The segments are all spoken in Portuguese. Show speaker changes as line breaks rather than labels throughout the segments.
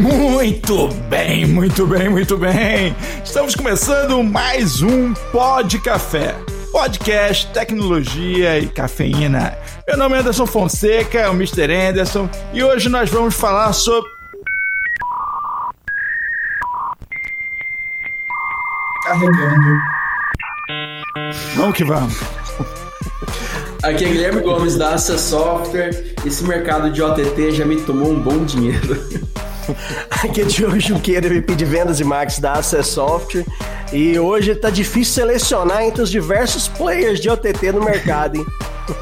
Muito bem, muito bem, muito bem. Estamos começando mais um Pod Café. Podcast, tecnologia e cafeína. Meu nome é Anderson Fonseca, o Mr. Anderson, e hoje nós vamos falar sobre. Carregando. Vamos que vamos.
Aqui é Guilherme Gomes da Aça Software. Esse mercado de OTT já me tomou um bom dinheiro.
Aqui é Diogo Junqueira, VP de Vendas e Marketing da Access Software. E hoje tá difícil selecionar entre os diversos players de OTT no mercado, hein?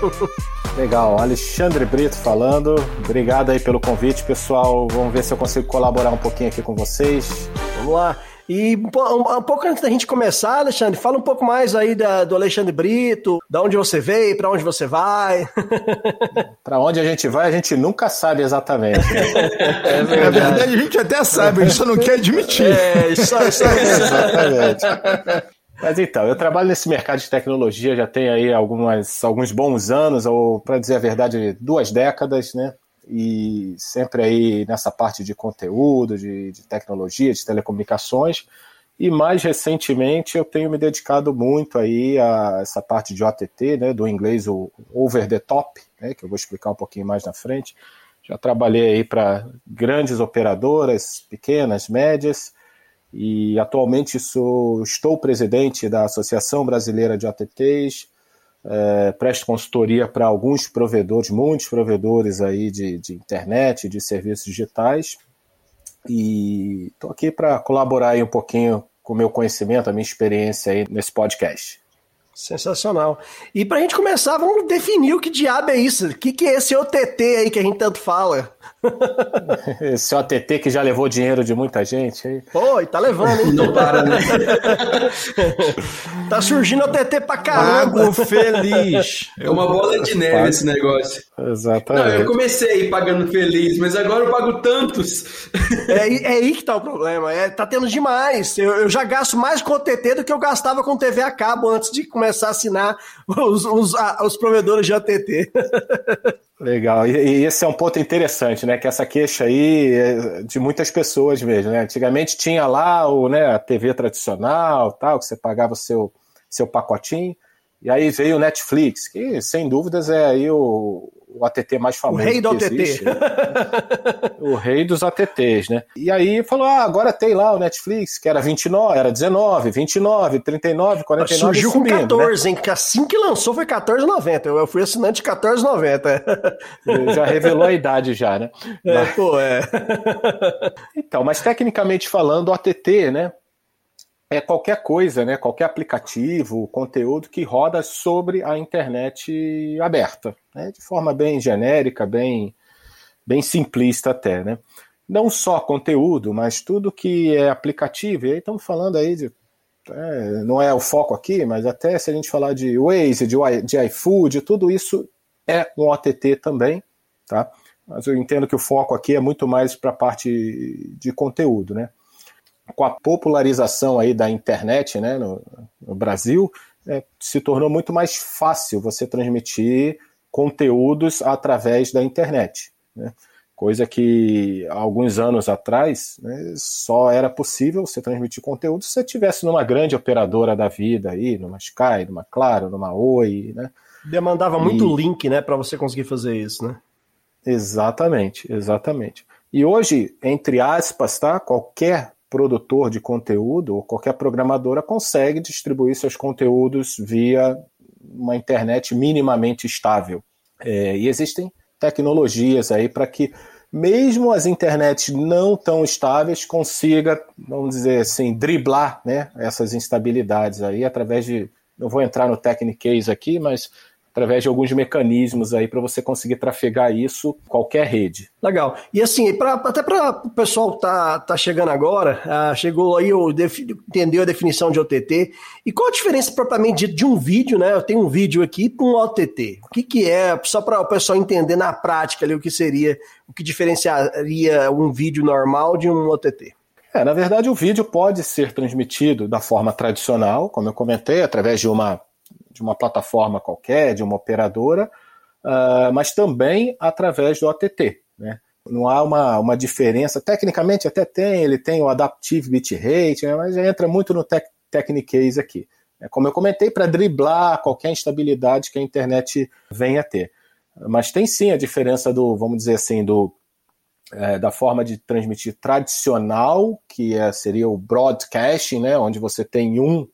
Legal, Alexandre Brito falando. Obrigado aí pelo convite, pessoal. Vamos ver se eu consigo colaborar um pouquinho aqui com vocês.
Vamos lá. E um, um, pouco antes da gente começar, Alexandre, fala um pouco mais aí da, do Alexandre Brito, da onde você veio, para onde você vai.
para onde a gente vai, a gente nunca sabe exatamente. Né?
É verdade. Na verdade, a gente até sabe, a gente só não quer admitir.
É, isso, isso, isso.
Exatamente. Mas então, eu trabalho nesse mercado de tecnologia já tem aí algumas, alguns bons anos, ou para dizer a verdade, duas décadas, né? E sempre aí nessa parte de conteúdo, de, de, tecnologia, de telecomunicações. E mais recentemente eu tenho me dedicado muito aí a essa parte de OTT, né, do inglês o over the top, né, que eu vou explicar um pouquinho mais na frente. Já trabalhei aí para grandes operadoras, pequenas, médias, e atualmente sou, estou presidente da Associação Brasileira de OTTs, é, presto consultoria para alguns provedores, muitos provedores aí de, de internet, de serviços digitais, e estou aqui para colaborar aí um pouquinho com o meu conhecimento, a minha experiência aí nesse podcast.
Sensacional. E para a gente começar, vamos definir o que diabo é isso. O que, que é esse OTT aí que a gente tanto fala?
Esse OTT que já levou dinheiro de muita gente aí.
Pô, e tá levando, hein?
Não para, né?
tá surgindo OTT pra caramba.
Pago feliz.
É uma bola de neve esse negócio.
Exatamente. Não,
eu comecei pagando feliz, mas agora eu pago tantos.
É, é aí que tá o problema. É, tá tendo demais. Eu, eu já gasto mais com OTT do que eu gastava com TV a cabo antes de começar a assinar os, os, os provedores de OTT.
Legal. E, e, esse é um ponto interessante, né? Que essa queixa aí é de muitas pessoas mesmo, né? Antigamente tinha lá o, né, a TV tradicional, tal, que você pagava o seu, seu pacotinho. E aí veio o Netflix, que sem dúvidas é aí o, o ATT mais famoso.
O rei do ATT.
Existe, né? o rei dos ATTs, né? E aí falou: ah, agora tem lá o Netflix, que era 29, era 19, 29, 39, 49.
Surgiu com 14, né? hein? Que assim que lançou foi 14,90. Eu fui assinante de 14,90.
Já revelou a idade, já, né?
É, mas... pô, é.
então, mas tecnicamente falando, o ATT, né? é qualquer coisa, né, qualquer aplicativo, conteúdo que roda sobre a internet aberta, né, de forma bem genérica, bem, bem simplista até, né. Não só conteúdo, mas tudo que é aplicativo. E aí estamos falando aí de é, não é o foco aqui, mas até se a gente falar de Waze, de, de iFood, tudo isso é um OTT também, tá? Mas eu entendo que o foco aqui é muito mais para a parte de conteúdo, né? com a popularização aí da internet né, no, no Brasil, é, se tornou muito mais fácil você transmitir conteúdos através da internet. Né? Coisa que alguns anos atrás né, só era possível você transmitir conteúdo se você estivesse numa grande operadora da vida aí, numa Sky, numa Claro, numa Oi, né?
Demandava muito e... link, né, para você conseguir fazer isso, né?
Exatamente, exatamente. E hoje, entre aspas, tá? Qualquer produtor de conteúdo ou qualquer programadora consegue distribuir seus conteúdos via uma internet minimamente estável. É, e existem tecnologias aí para que mesmo as internets não tão estáveis consiga, vamos dizer assim, driblar né, essas instabilidades aí através de, não vou entrar no Technicase aqui, mas através de alguns mecanismos aí para você conseguir trafegar isso em qualquer rede.
Legal. E assim, pra, até para o pessoal tá, tá chegando agora, ah, chegou aí, o entendeu a definição de OTT. E qual a diferença propriamente de, de um vídeo, né? Eu tenho um vídeo aqui para um OTT. O que, que é, só para o pessoal entender na prática ali o que seria, o que diferenciaria um vídeo normal de um OTT?
É, na verdade, o vídeo pode ser transmitido da forma tradicional, como eu comentei, através de uma de uma plataforma qualquer, de uma operadora, uh, mas também através do OTT. Né? não há uma, uma diferença. Tecnicamente até tem, ele tem o Adaptive Bitrate, né, mas entra muito no tec Technicase aqui. É, como eu comentei, para driblar qualquer instabilidade que a internet venha a ter. Mas tem sim a diferença do, vamos dizer assim, do é, da forma de transmitir tradicional, que é, seria o broadcasting, né, onde você tem um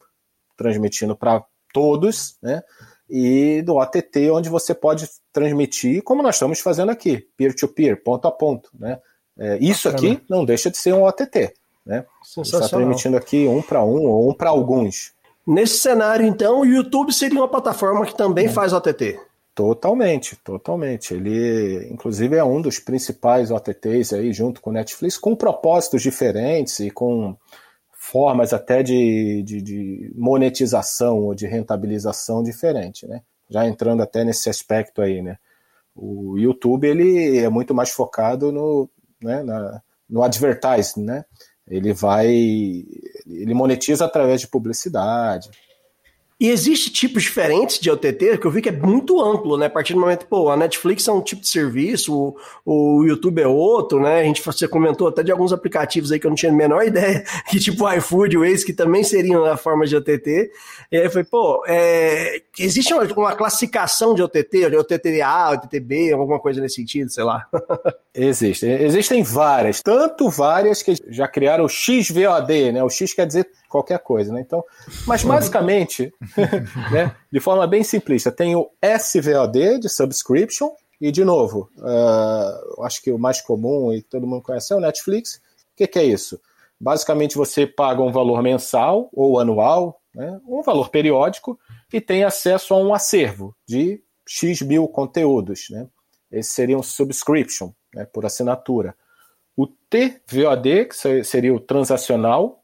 transmitindo para todos, né, e do OTT, onde você pode transmitir, como nós estamos fazendo aqui, peer-to-peer, -peer, ponto a ponto. Né? É, isso aqui não deixa de ser um OTT. Né? Está transmitindo aqui um para um ou um para alguns.
Nesse cenário, então, o YouTube seria uma plataforma que também é. faz OTT.
Totalmente, totalmente. Ele, inclusive, é um dos principais OTTs aí, junto com o Netflix, com propósitos diferentes e com formas até de, de, de, monetização ou de rentabilização diferente, né? Já entrando até nesse aspecto aí, né? O YouTube ele é muito mais focado no, né, na, no advertising, né? Ele vai, ele monetiza através de publicidade,
e existe tipos diferentes de OTT, que eu vi que é muito amplo, né? A partir do momento, pô, a Netflix é um tipo de serviço, o, o YouTube é outro, né? A gente você comentou até de alguns aplicativos aí que eu não tinha a menor ideia, que tipo o iFood, o Waze, que também seriam a forma de OTT. E aí foi, pô, é, existe uma, uma, classificação de OTT, de OTT-A, OTT-B, alguma coisa nesse sentido, sei lá.
Existe. Existem várias, tanto várias que já criaram o XVOD, né? O X quer dizer qualquer coisa, né? Então, mas basicamente, né, de forma bem simplista, tem o SVOD de subscription e de novo, uh, acho que o mais comum e todo mundo conhece é o Netflix. O que, que é isso? Basicamente você paga um valor mensal ou anual, né, um valor periódico e tem acesso a um acervo de X mil conteúdos, né? Esse seria um subscription, né, por assinatura. O TVOD, que seria o transacional,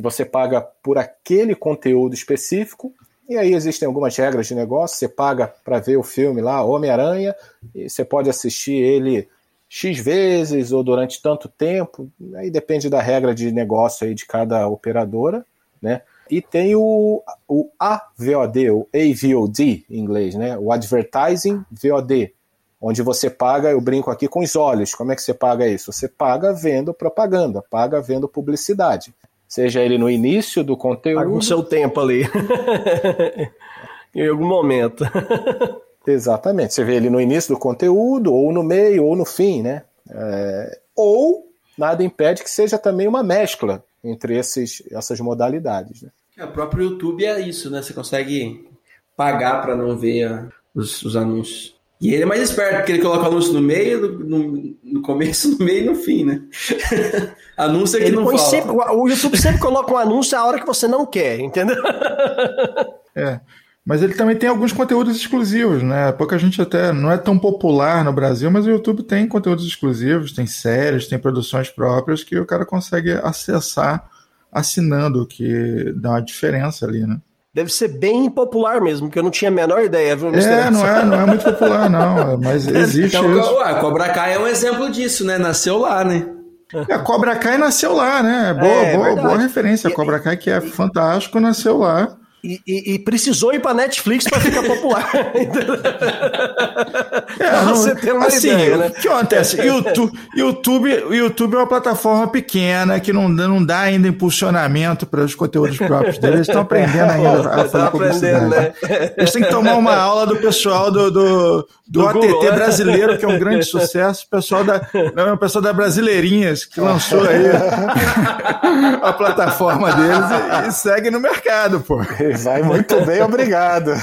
que você paga por aquele conteúdo específico. E aí existem algumas regras de negócio. Você paga para ver o filme lá, Homem-Aranha, e você pode assistir ele X vezes ou durante tanto tempo. Aí depende da regra de negócio aí de cada operadora, né? E tem o, o AVOD, o AVOD em inglês, né? O Advertising VOD, onde você paga, eu brinco aqui com os olhos. Como é que você paga isso? Você paga vendo propaganda, paga vendo publicidade seja ele no início do conteúdo.
Com seu tempo ali. em algum momento.
Exatamente. Você vê ele no início do conteúdo, ou no meio, ou no fim, né? É... ou nada impede que seja também uma mescla entre esses, essas modalidades. Né?
É, o próprio YouTube é isso, né? Você consegue pagar para não ver os, os anúncios. E ele é mais esperto, porque ele coloca anúncio no meio, no, no começo, no meio e no fim, né? anúncio é que ele não fala.
Sempre, o YouTube sempre coloca um anúncio a hora que você não quer, entendeu?
é. Mas ele também tem alguns conteúdos exclusivos, né? Pouca gente até não é tão popular no Brasil, mas o YouTube tem conteúdos exclusivos, tem séries, tem produções próprias que o cara consegue acessar assinando, que dá uma diferença ali, né?
Deve ser bem popular mesmo, porque eu não tinha a menor ideia. Viu,
é, não é, não é muito popular, não. Mas existe então, isso.
Ué, Cobra Kai é um exemplo disso, né? Nasceu lá, né?
É, Cobra Kai nasceu lá, né? Boa, é, boa, boa referência. Cobra Kai, que é fantástico, nasceu lá.
E, e, e, precisou ir para Netflix para ficar popular.
é, não, você ter uma assim, ideia, né? O que acontece? YouTube, YouTube, YouTube é uma plataforma pequena que não, não dá ainda impulsionamento para os conteúdos próprios deles. Eles estão aprendendo ainda a fazer publicidade. Né? Eles têm que tomar uma aula do pessoal do, do, do, do ATT Google, né? brasileiro, que é um grande sucesso. O pessoal da, não, o pessoal da Brasileirinhas, que lançou aí a plataforma deles e, e segue no mercado, pô.
Vai muito bem, obrigado.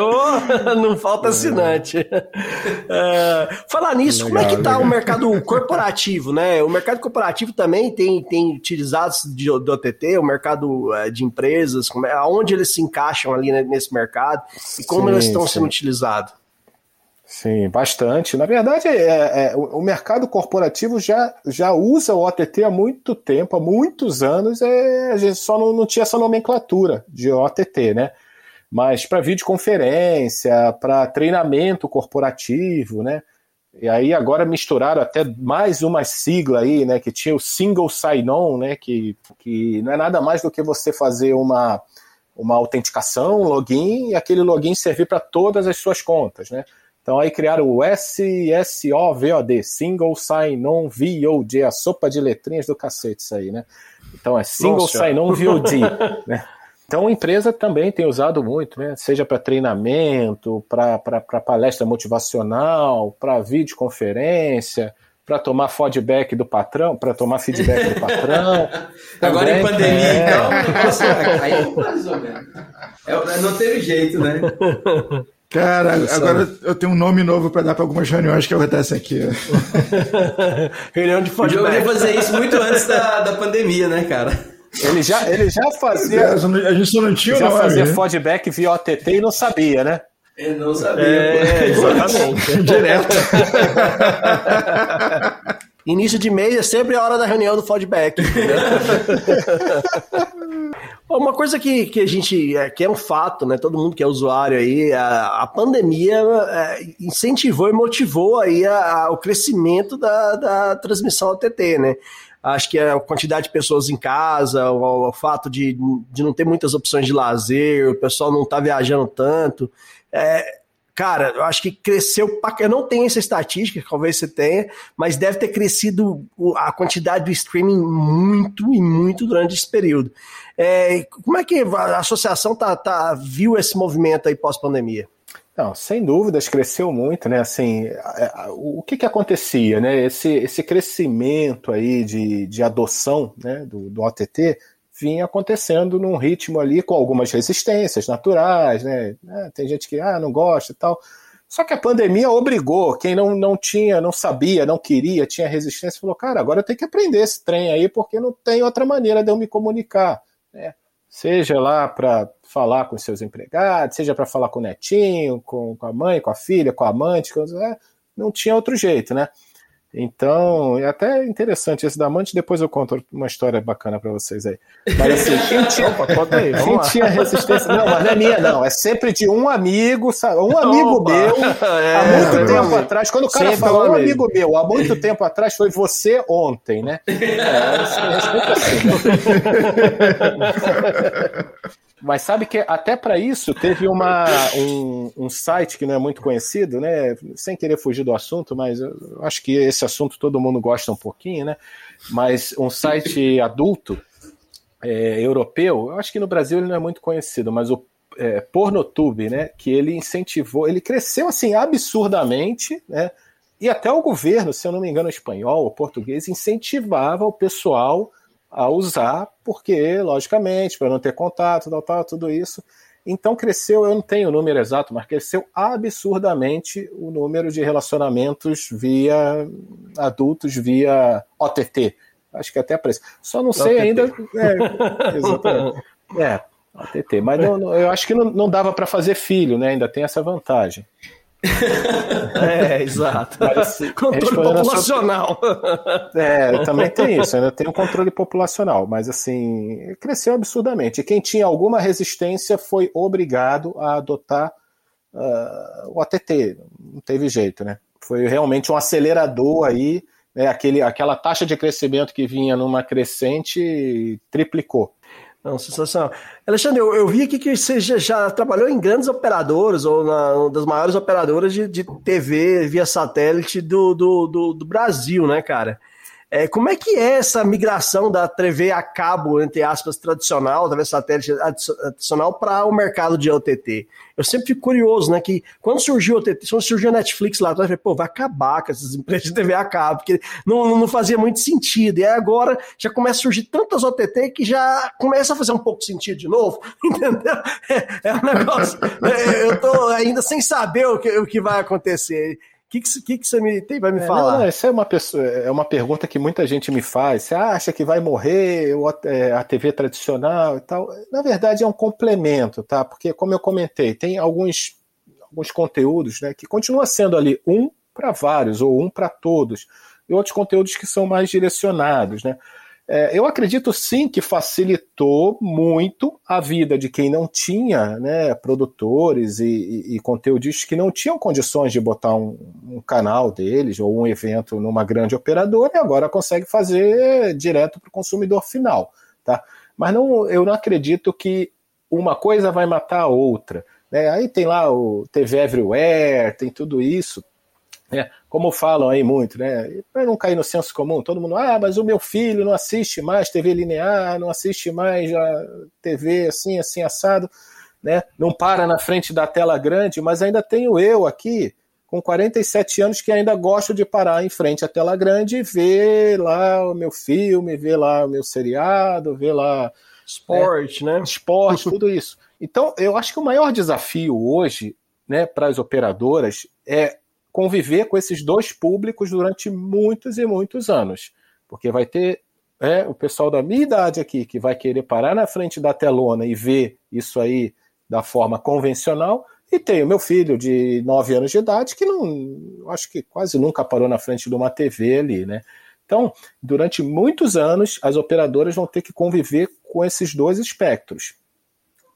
oh, não falta assinante. É, falar nisso, legal, como é que está o mercado corporativo, né? O mercado corporativo também tem, tem utilizados de, do OTT, o mercado é, de empresas, como é, aonde eles se encaixam ali nesse mercado e como sim, eles estão sim. sendo utilizados.
Sim, bastante. Na verdade, é, é, o, mercado corporativo já, já usa o OTT há muito tempo, há muitos anos, é, a gente só não, não tinha essa nomenclatura de OTT, né? Mas para videoconferência, para treinamento corporativo, né? E aí agora misturaram até mais uma sigla aí, né? Que tinha o Single Sign-On, né? Que, que não é nada mais do que você fazer uma, uma autenticação, um login, e aquele login servir para todas as suas contas, né? Então aí criaram o SSOVOD, Single Sign-On VOD, a sopa de letrinhas do cacete isso aí, né? Então é Single Sign-On VOD, né? Então a empresa também tem usado muito, né? Seja para treinamento, para palestra motivacional, para videoconferência, para tomar feedback do patrão, para tomar feedback do patrão.
Agora também, em pandemia, é. então, nossa, aí mais ou menos. É, não teve jeito, né?
Cara, agora eu tenho um nome novo para dar para algumas reuniões que acontecem aqui.
Reunião de feedback. Eu ia fazer isso muito antes da, da pandemia, né, cara?
Ele já, ele já fazia.
A gente só não tinha
Já fazia né? feedback via OTT e não sabia, né?
Eu não sabia. É,
exatamente. Direto. Início de mês é sempre a hora da reunião do feedback. Uma coisa que, que a gente é, que é um fato, né? Todo mundo que é usuário aí, a, a pandemia é, incentivou e motivou aí a, a, o crescimento da, da transmissão OTT, né? Acho que a quantidade de pessoas em casa, o, o fato de, de não ter muitas opções de lazer, o pessoal não tá viajando tanto. É, cara, eu acho que cresceu. Eu não tenho essa estatística, talvez você tenha, mas deve ter crescido a quantidade do streaming muito e muito durante esse período. É, como é que a associação tá, tá viu esse movimento aí pós-pandemia?
Não, sem dúvidas cresceu muito, né? Assim, o que que acontecia, né? Esse, esse crescimento aí de, de adoção, né, do, do OTT vinha acontecendo num ritmo ali com algumas resistências naturais, né? É, tem gente que ah, não gosta e tal. Só que a pandemia obrigou quem não, não tinha, não sabia, não queria, tinha resistência, falou, cara, agora eu tenho que aprender esse trem aí porque não tem outra maneira de eu me comunicar, né? Seja lá para falar com seus empregados, seja para falar com o netinho, com, com, a mãe, com a filha, com a amante, com, é, não tinha outro jeito, né? Então, é até interessante esse da amante, depois eu conto uma história bacana para vocês aí. Mas assim, quem tinha, Opa, aí, quem tinha resistência. Não, mas não é minha, não. É sempre de um amigo, sabe? Um amigo Opa. meu, é, há muito é, tempo atrás. Quando o cara fala, um amigo meu, há muito tempo atrás, foi você ontem, né? É, é assim. Né? Mas sabe que até para isso teve uma, um, um, site que não é muito conhecido, né? Sem querer fugir do assunto, mas eu acho que esse assunto todo mundo gosta um pouquinho, né? Mas um site adulto é, europeu, eu acho que no Brasil ele não é muito conhecido, mas o é, Pornotube, né? Que ele incentivou, ele cresceu assim absurdamente, né? E até o governo, se eu não me engano, espanhol ou português, incentivava o pessoal a usar, porque, logicamente, para não ter contato, tal, tal, tudo isso. Então cresceu, eu não tenho o número exato, mas cresceu absurdamente o número de relacionamentos via adultos, via OTT. Acho que até preço. Só não sei OTT. ainda. É, exatamente. É, OTT. Mas eu, eu acho que não, não dava para fazer filho, né? Ainda tem essa vantagem.
é, exato. Assim, controle populacional.
Sua... É, também tem isso, ainda tem um controle populacional, mas assim, cresceu absurdamente. E quem tinha alguma resistência foi obrigado a adotar uh, o ATT, não teve jeito, né? Foi realmente um acelerador aí, né? Aquele, aquela taxa de crescimento que vinha numa crescente triplicou.
Não, sensacional. Alexandre, eu, eu, vi aqui que você já, já, trabalhou em grandes operadoras, ou na, uma das maiores operadoras de, de TV via satélite do, do, do, do Brasil, né, cara? É, como é que é essa migração da TV a cabo, entre aspas, tradicional, talvez satélite tradicional, para o mercado de OTT? Eu sempre fico curioso, né? Que quando surgiu o OTT, quando surgiu a Netflix lá atrás, eu falei, pô, vai acabar com essas empresas de TV a cabo, porque não, não fazia muito sentido. E agora já começa a surgir tantas OTT que já começa a fazer um pouco de sentido de novo, entendeu? É, é um negócio. É, eu tô ainda sem saber o que, o que vai acontecer que, que, que, você me, tem vai me é, falar? Não,
não, essa é uma, pessoa, é uma pergunta que muita gente me faz. Você acha que vai morrer é, a TV tradicional e tal? Na verdade, é um complemento, tá? Porque, como eu comentei, tem alguns, alguns conteúdos né, que continua sendo ali um para vários, ou um para todos, e outros conteúdos que são mais direcionados, né? É, eu acredito sim que facilitou muito a vida de quem não tinha né, produtores e, e, e que não tinham condições de botar um, um, canal deles ou um evento numa grande operadora e agora consegue fazer direto para o consumidor final. Tá? Mas não, eu não acredito que uma coisa vai matar a outra. Né? Aí tem lá o TV Everywhere, tem tudo isso. Né? Como falam aí muito, né? Para não cair no senso comum, todo mundo, ah, mas o meu filho não assiste mais TV linear, não assiste mais a TV assim, assim, assado, né? Não para na frente da tela grande, mas ainda tenho eu aqui, com 47 anos, que ainda gosto de parar em frente à tela grande e ver lá o meu filme, ver lá o meu seriado, ver lá.
Esporte, né? né?
Esporte, tudo isso. Então, eu acho que o maior desafio hoje, né, para as operadoras é conviver com esses dois públicos durante muitos e muitos anos. Porque vai ter é, o pessoal da minha idade aqui que vai querer parar na frente da telona e ver isso aí da forma convencional, e tem o meu filho de 9 anos de idade que não, acho que quase nunca parou na frente de uma TV ali, né? Então, durante muitos anos, as operadoras vão ter que conviver com esses dois espectros.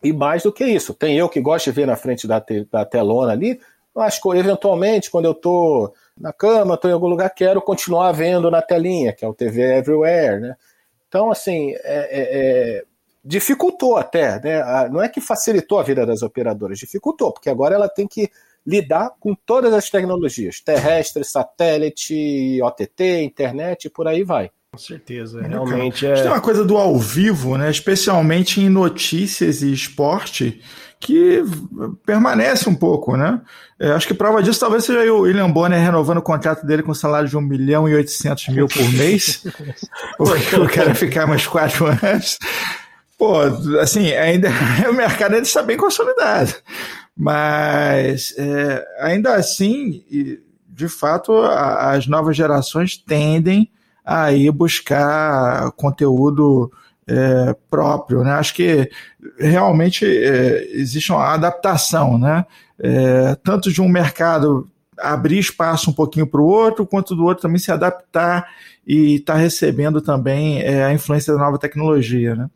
E mais do que isso, tem eu que gosto de ver na frente da, te, da telona ali, mas eventualmente, quando eu estou na cama, estou em algum lugar, quero continuar vendo na telinha, que é o TV Everywhere, né? Então, assim, é, é, é, dificultou até, né? Não é que facilitou a vida das operadoras, dificultou, porque agora ela tem que lidar com todas as tecnologias, terrestre, satélite, OTT, internet e por aí vai.
Com certeza, é, realmente
é. Tem uma coisa do ao vivo, né? Especialmente em notícias e esporte, que permanece um pouco, né? É, acho que prova disso talvez seja o William Bonner renovando o contrato dele com um salário de 1 milhão e 800 mil por mês. porque eu quero ficar mais quatro anos. Pô, assim, ainda o mercado ainda está bem consolidado. Mas é, ainda assim, de fato, a, as novas gerações tendem a ir buscar conteúdo é, próprio, né? Acho que realmente é, existe uma adaptação, né? É, tanto de um mercado abrir espaço um pouquinho para o outro, quanto do outro também se adaptar e estar tá recebendo também é, a influência da nova tecnologia, né?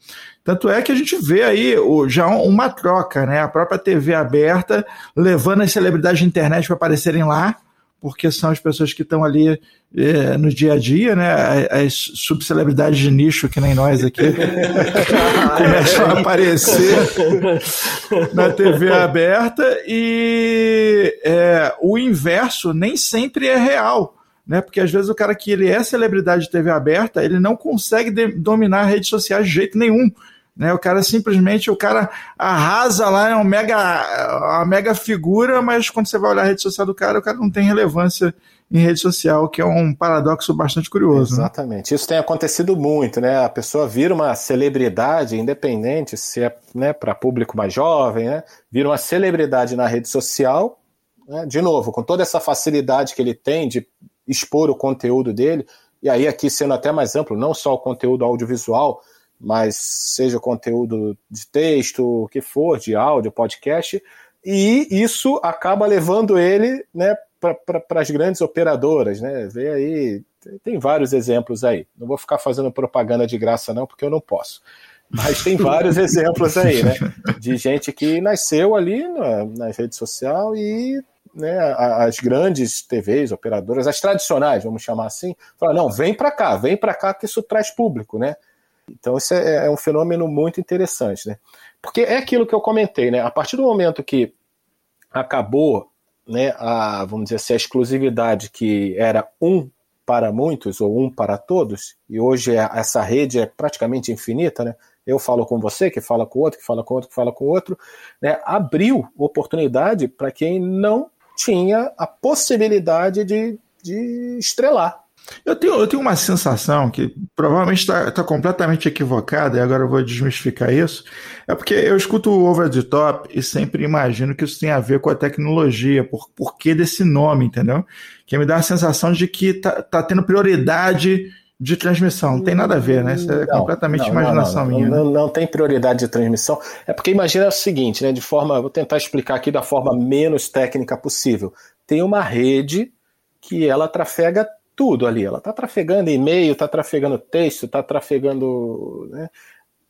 Tanto é que a gente vê aí já uma troca, né? A própria TV aberta levando as celebridades de internet para aparecerem lá, porque são as pessoas que estão ali é, no dia a dia, né? As subcelebridades de nicho, que nem nós aqui, começam a aparecer na TV aberta e é, o inverso nem sempre é real. Né? Porque às vezes o cara que ele é celebridade de TV aberta, ele não consegue dominar redes sociais de jeito nenhum. Né? O cara simplesmente, o cara arrasa lá, é um mega, uma mega figura, mas quando você vai olhar a rede social do cara, o cara não tem relevância em rede social, que é um paradoxo bastante curioso.
Né? Exatamente. Né? Isso tem acontecido muito, né? A pessoa vira uma celebridade independente, se é né, para público mais jovem, né? Vira uma celebridade na rede social, né? de novo, com toda essa facilidade que ele tem de expor o conteúdo dele, e aí aqui sendo até mais amplo, não só o conteúdo audiovisual, mas seja conteúdo de texto, o que for, de áudio, podcast, e isso acaba levando ele né, para as grandes operadoras. Né? Vê aí, tem vários exemplos aí. Não vou ficar fazendo propaganda de graça, não, porque eu não posso. Mas tem vários exemplos aí, né? De gente que nasceu ali na, na rede social e né, as grandes TVs, operadoras, as tradicionais, vamos chamar assim, falaram, não, vem para cá, vem para cá que isso traz público, né? Então isso é, é, um fenômeno muito interessante, né? Porque é aquilo que eu comentei, né? A partir do momento que acabou, né, a, vamos dizer assim, a exclusividade que era um para muitos ou um para todos, e hoje é, essa rede é praticamente infinita, né? Eu falo com você, que fala com outro, que fala com outro, que fala com outro, né? Abriu oportunidade para quem não tinha a possibilidade de, de estrelar,
eu tenho, eu tenho uma sensação que provavelmente está tá completamente equivocada, e agora eu vou desmistificar isso. É porque eu escuto o Over the Top e sempre imagino que isso tem a ver com a tecnologia, por, por que desse nome, entendeu? Que me dá a sensação de que tá, tá tendo prioridade de transmissão. Não tem nada a ver, né? Isso é não, completamente não, imaginação
não,
minha.
Não, né? não, tem prioridade de transmissão. É porque imagina o seguinte, né? De forma, vou tentar explicar aqui da forma menos técnica possível. Tem uma rede que ela trafega tudo ali. Ela está trafegando e-mail, está trafegando texto, está trafegando. Né?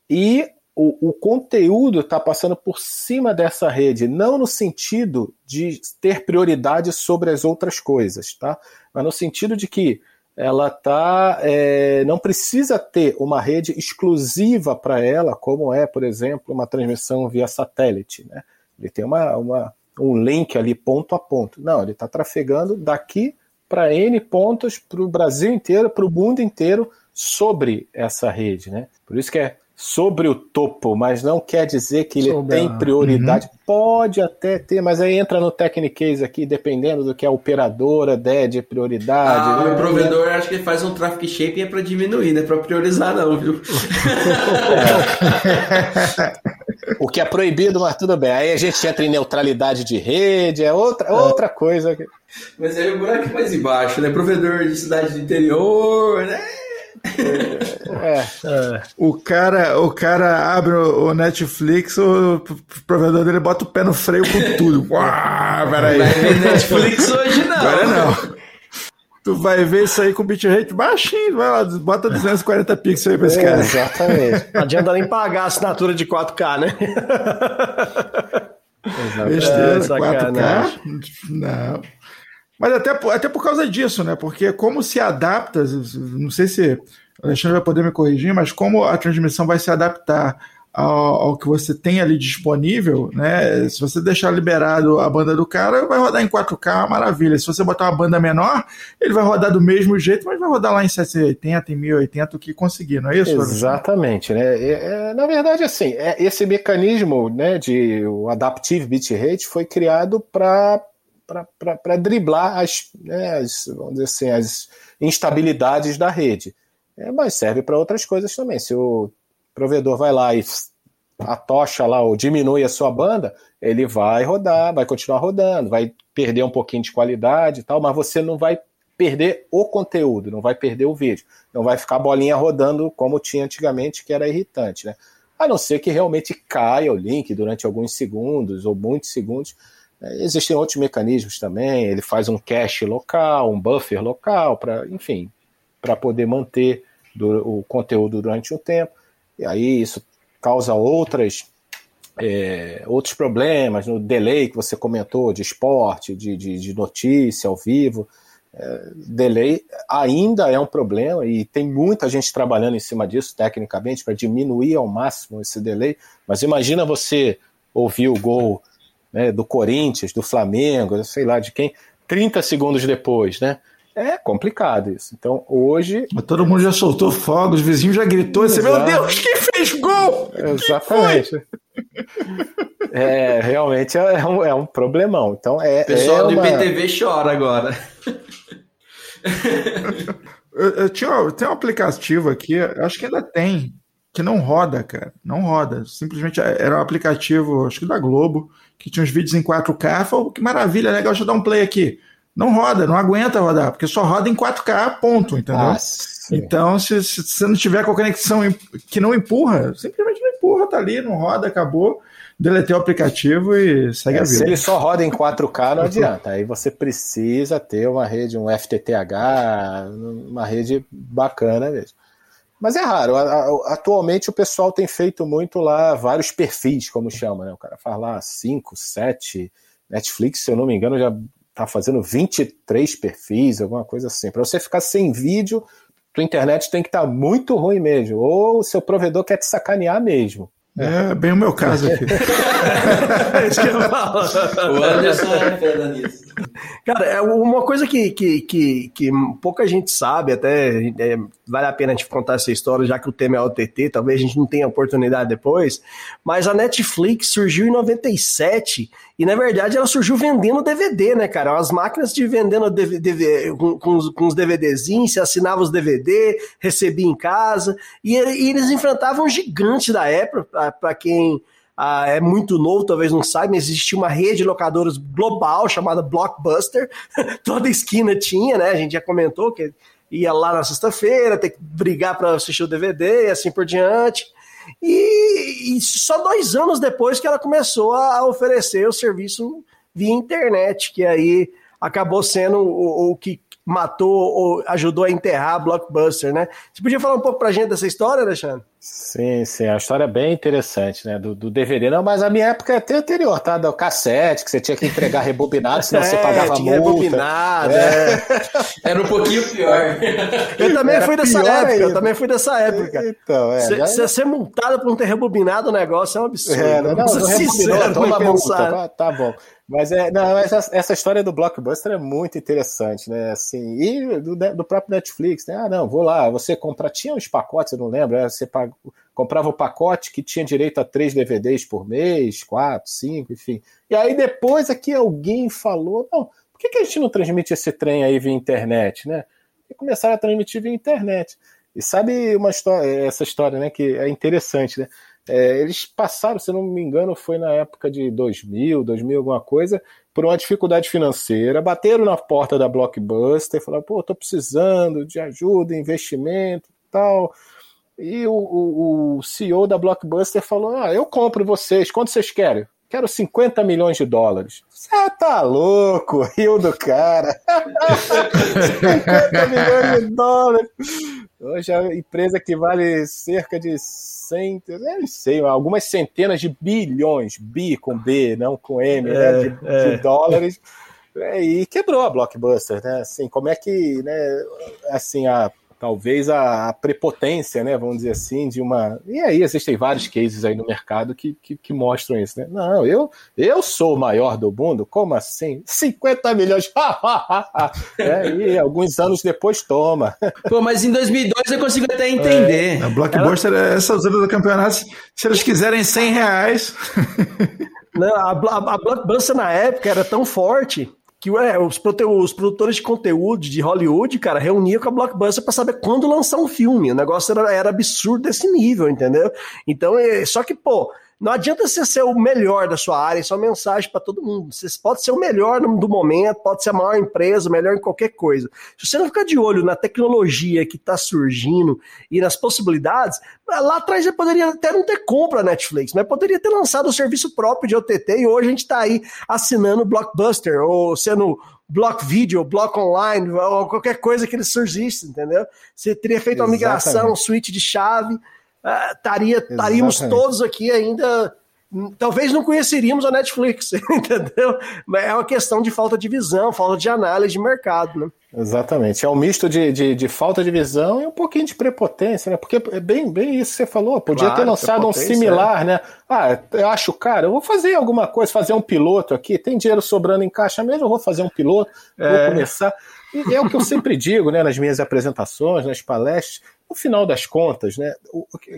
E o, o conteúdo está passando por cima dessa rede, não no sentido de ter prioridade sobre as outras coisas, tá? mas no sentido de que ela tá, é, não precisa ter uma rede exclusiva para ela, como é, por exemplo, uma transmissão via satélite. Né? Ele tem uma, uma, um link ali ponto a ponto. Não, ele está trafegando daqui para N pontos para o Brasil inteiro, para o mundo inteiro sobre essa rede. Né? Por isso que é sobre o topo, mas não quer dizer que ele sobre tem prioridade. Uhum. Pode até ter, mas aí entra no Technicase aqui, dependendo do que a operadora der de prioridade.
Ah, né? O provedor acho que ele faz um traffic shaping é para diminuir, não é para priorizar não, viu?
O que é proibido, mas tudo bem. Aí a gente entra em neutralidade de rede, é outra, é. outra coisa.
Mas aí o buraco é mais embaixo, né? Provedor de cidade do interior, né?
É. é. O, cara, o cara abre o Netflix, o provedor dele bota o pé no freio com tudo. Uau, peraí.
Vai ver Netflix hoje não.
Agora não. Tu vai ver isso aí com bitrate baixinho, vai lá, bota 240 pixels aí pra esse é, cara.
Exatamente. Não adianta nem pagar a assinatura de 4K, né?
Besteira, é, 4K? Não. Mas até, até por causa disso, né? Porque como se adapta, não sei se o Alexandre vai poder me corrigir, mas como a transmissão vai se adaptar ao, ao, que você tem ali disponível, né? Se você deixar liberado a banda do cara, vai rodar em 4K, maravilha. Se você botar uma banda menor, ele vai rodar do mesmo jeito, mas vai rodar lá em 780, em 1080, o que conseguir, não é isso?
Exatamente, né? É, é, na verdade, assim, é, esse mecanismo né, de o Adaptive Bitrate foi criado para para driblar as, né, as, vamos dizer assim, as instabilidades da rede. É, mas serve para outras coisas também. Se o provedor vai lá e atocha lá ou diminui a sua banda, ele vai rodar, vai continuar rodando, vai perder um pouquinho de qualidade e tal, mas você não vai perder o conteúdo, não vai perder o vídeo, não vai ficar a bolinha rodando como tinha antigamente, que era irritante, né? A não ser que realmente caia o link durante alguns segundos ou muitos segundos, existem outros mecanismos também, ele faz um cache local, um buffer local, para, enfim, para poder manter do, o conteúdo durante um tempo. E aí isso causa outras é, outros problemas no delay que você comentou de esporte, de, de, de notícia ao vivo. É, delay ainda é um problema e tem muita gente trabalhando em cima disso tecnicamente para diminuir ao máximo esse delay. Mas imagina você ouvir o gol né, do Corinthians, do Flamengo, sei lá de quem, 30 segundos depois, né? É complicado isso. Então, hoje.
Mas todo mundo já soltou fogos, o vizinho já gritou assim: Meu Deus, quem fez gol?
Exatamente. é, realmente é um, é um problemão. Então, é.
O pessoal
é
do uma... IPTV chora agora.
eu, eu tinha, tem um aplicativo aqui, acho que ainda tem, que não roda, cara. Não roda. Simplesmente era um aplicativo, acho que da Globo, que tinha uns vídeos em 4K. Falou, que maravilha, legal, deixa eu dar um play aqui. Não roda, não aguenta rodar, porque só roda em 4K, ponto, entendeu? Nossa. Então, se, se você não tiver com a conexão que não empurra, simplesmente não empurra, tá ali, não roda, acabou. Deletei o aplicativo e segue é, a vida.
Se ele só roda em 4K, não adianta. Aí você precisa ter uma rede, um FTTH, uma rede bacana mesmo. Mas é raro. Atualmente o pessoal tem feito muito lá vários perfis, como chama, né? O cara faz lá 5, 7. Netflix, se eu não me engano, já tá fazendo 23 perfis, alguma coisa assim. Para você ficar sem vídeo, tua internet tem que estar tá muito ruim mesmo. Ou o seu provedor quer te sacanear mesmo.
É, bem o meu caso aqui. é isso que eu falo.
O Anderson é nisso.
Cara, é uma coisa que, que, que, que pouca gente sabe, até é, vale a pena a gente contar essa história, já que o tema é OTT, talvez a gente não tenha oportunidade depois, mas a Netflix surgiu em 97 e, na verdade, ela surgiu vendendo DVD, né, cara? As máquinas de vendendo DVD, com, com, os, com os DVDzinhos, você assinava os DVD, recebia em casa, e, e eles enfrentavam um gigante da época, para quem ah, é muito novo, talvez não saiba, mas existia uma rede de locadoras global chamada Blockbuster, toda esquina tinha, né? A gente já comentou que ia lá na sexta-feira, ter que brigar para assistir o DVD e assim por diante. E, e, só dois anos depois que ela começou a oferecer o serviço via internet, que aí acabou sendo o, o que matou ou ajudou a enterrar a Blockbuster, né? Você podia falar um pouco pra gente dessa história, Alexandre?
Sim, sim, a história é bem interessante, né? Do, do DVD. Não, mas a minha época é até anterior, tá? Do cassete, que você tinha que entregar rebobinado, senão é, você pagava tinha multa.
Rebobinado, é. é.
Era um pouquinho pior.
Eu também Era fui dessa época, eu também fui dessa época. Então, é. Você já... ser multado por não ter rebobinado o negócio é um absurdo. É, não, não, não, não rebobinou,
toma multa. Tá, tá bom. Mas é, não, essa, essa história do blockbuster é muito interessante, né? Assim, e do, do próprio Netflix, né? Ah, não, vou lá, você compra, tinha uns pacotes, eu não lembro, né? você paga, comprava o pacote que tinha direito a três DVDs por mês, quatro, cinco, enfim. E aí depois aqui alguém falou, não, por que, que a gente não transmite esse trem aí via internet, né? E começaram a transmitir via internet. E sabe uma história, essa história, né, que é interessante, né? É, eles passaram, se não me engano, foi na época de 2000, 2000 alguma coisa, por uma dificuldade financeira, bateram na porta da Blockbuster, falaram, pô, tô precisando de ajuda, investimento tal. E o, o, o CEO da Blockbuster falou, ah, eu compro vocês, quanto vocês querem? Quero 50 milhões de dólares. Você tá louco? Rio do cara. 50 milhões de dólares. Hoje a empresa que vale cerca de 100, eu não sei, algumas centenas de bilhões, bi com B, não com M, né, é, né, de, é. de dólares. É, e quebrou a Blockbuster, né? Assim, como é que, né, assim, a talvez a, a, prepotência, né, vamos dizer assim, de uma. E aí existem vários cases aí no mercado que, que, que, mostram isso, né? Não, eu, eu sou o maior do mundo? Como assim? 50 milhões! é, e alguns anos depois toma.
Pô, mas em 2002 eu consigo até entender.
É, a Blockbuster, Ela... essa altura do campeonato, se eles quiserem 100 reais.
Não, a, a, a Blockbuster na época era tão forte que é, os, os, produtores de conteúdo de Hollywood, cara, reuniam com a Blockbuster para saber quando lançar um filme. O negócio era, era absurdo desse nível, entendeu? Então, é, só que, pô, não adianta você ser o melhor da sua área, isso é uma mensagem para todo mundo. Você pode ser o melhor do momento, pode ser a maior empresa, o melhor em qualquer coisa. Se você não ficar de olho na tecnologia que está surgindo e nas possibilidades, lá atrás já poderia até não ter compra Netflix, mas poderia ter lançado o serviço próprio de OTT e hoje a gente está aí assinando Blockbuster ou sendo Block Video, Block Online, ou qualquer coisa que ele surgisse, entendeu? Você teria feito uma migração, um switch de chave estaria, uh, estaríamos todos aqui ainda. Talvez não conheceríamos a Netflix, entendeu? Mas é uma questão de falta de visão, falta de análise de mercado, né?
Exatamente. É um misto de, de, de, falta de visão e um pouquinho de prepotência, né? Porque é bem, bem isso que você falou. Podia claro, ter lançado um similar, é. né? Ah, eu acho, cara, eu vou fazer alguma coisa, fazer um piloto aqui. Tem dinheiro sobrando em caixa mesmo, eu vou fazer um piloto, é. vou começar. E é o que eu sempre digo, né, nas minhas apresentações, nas palestras no final das contas, né,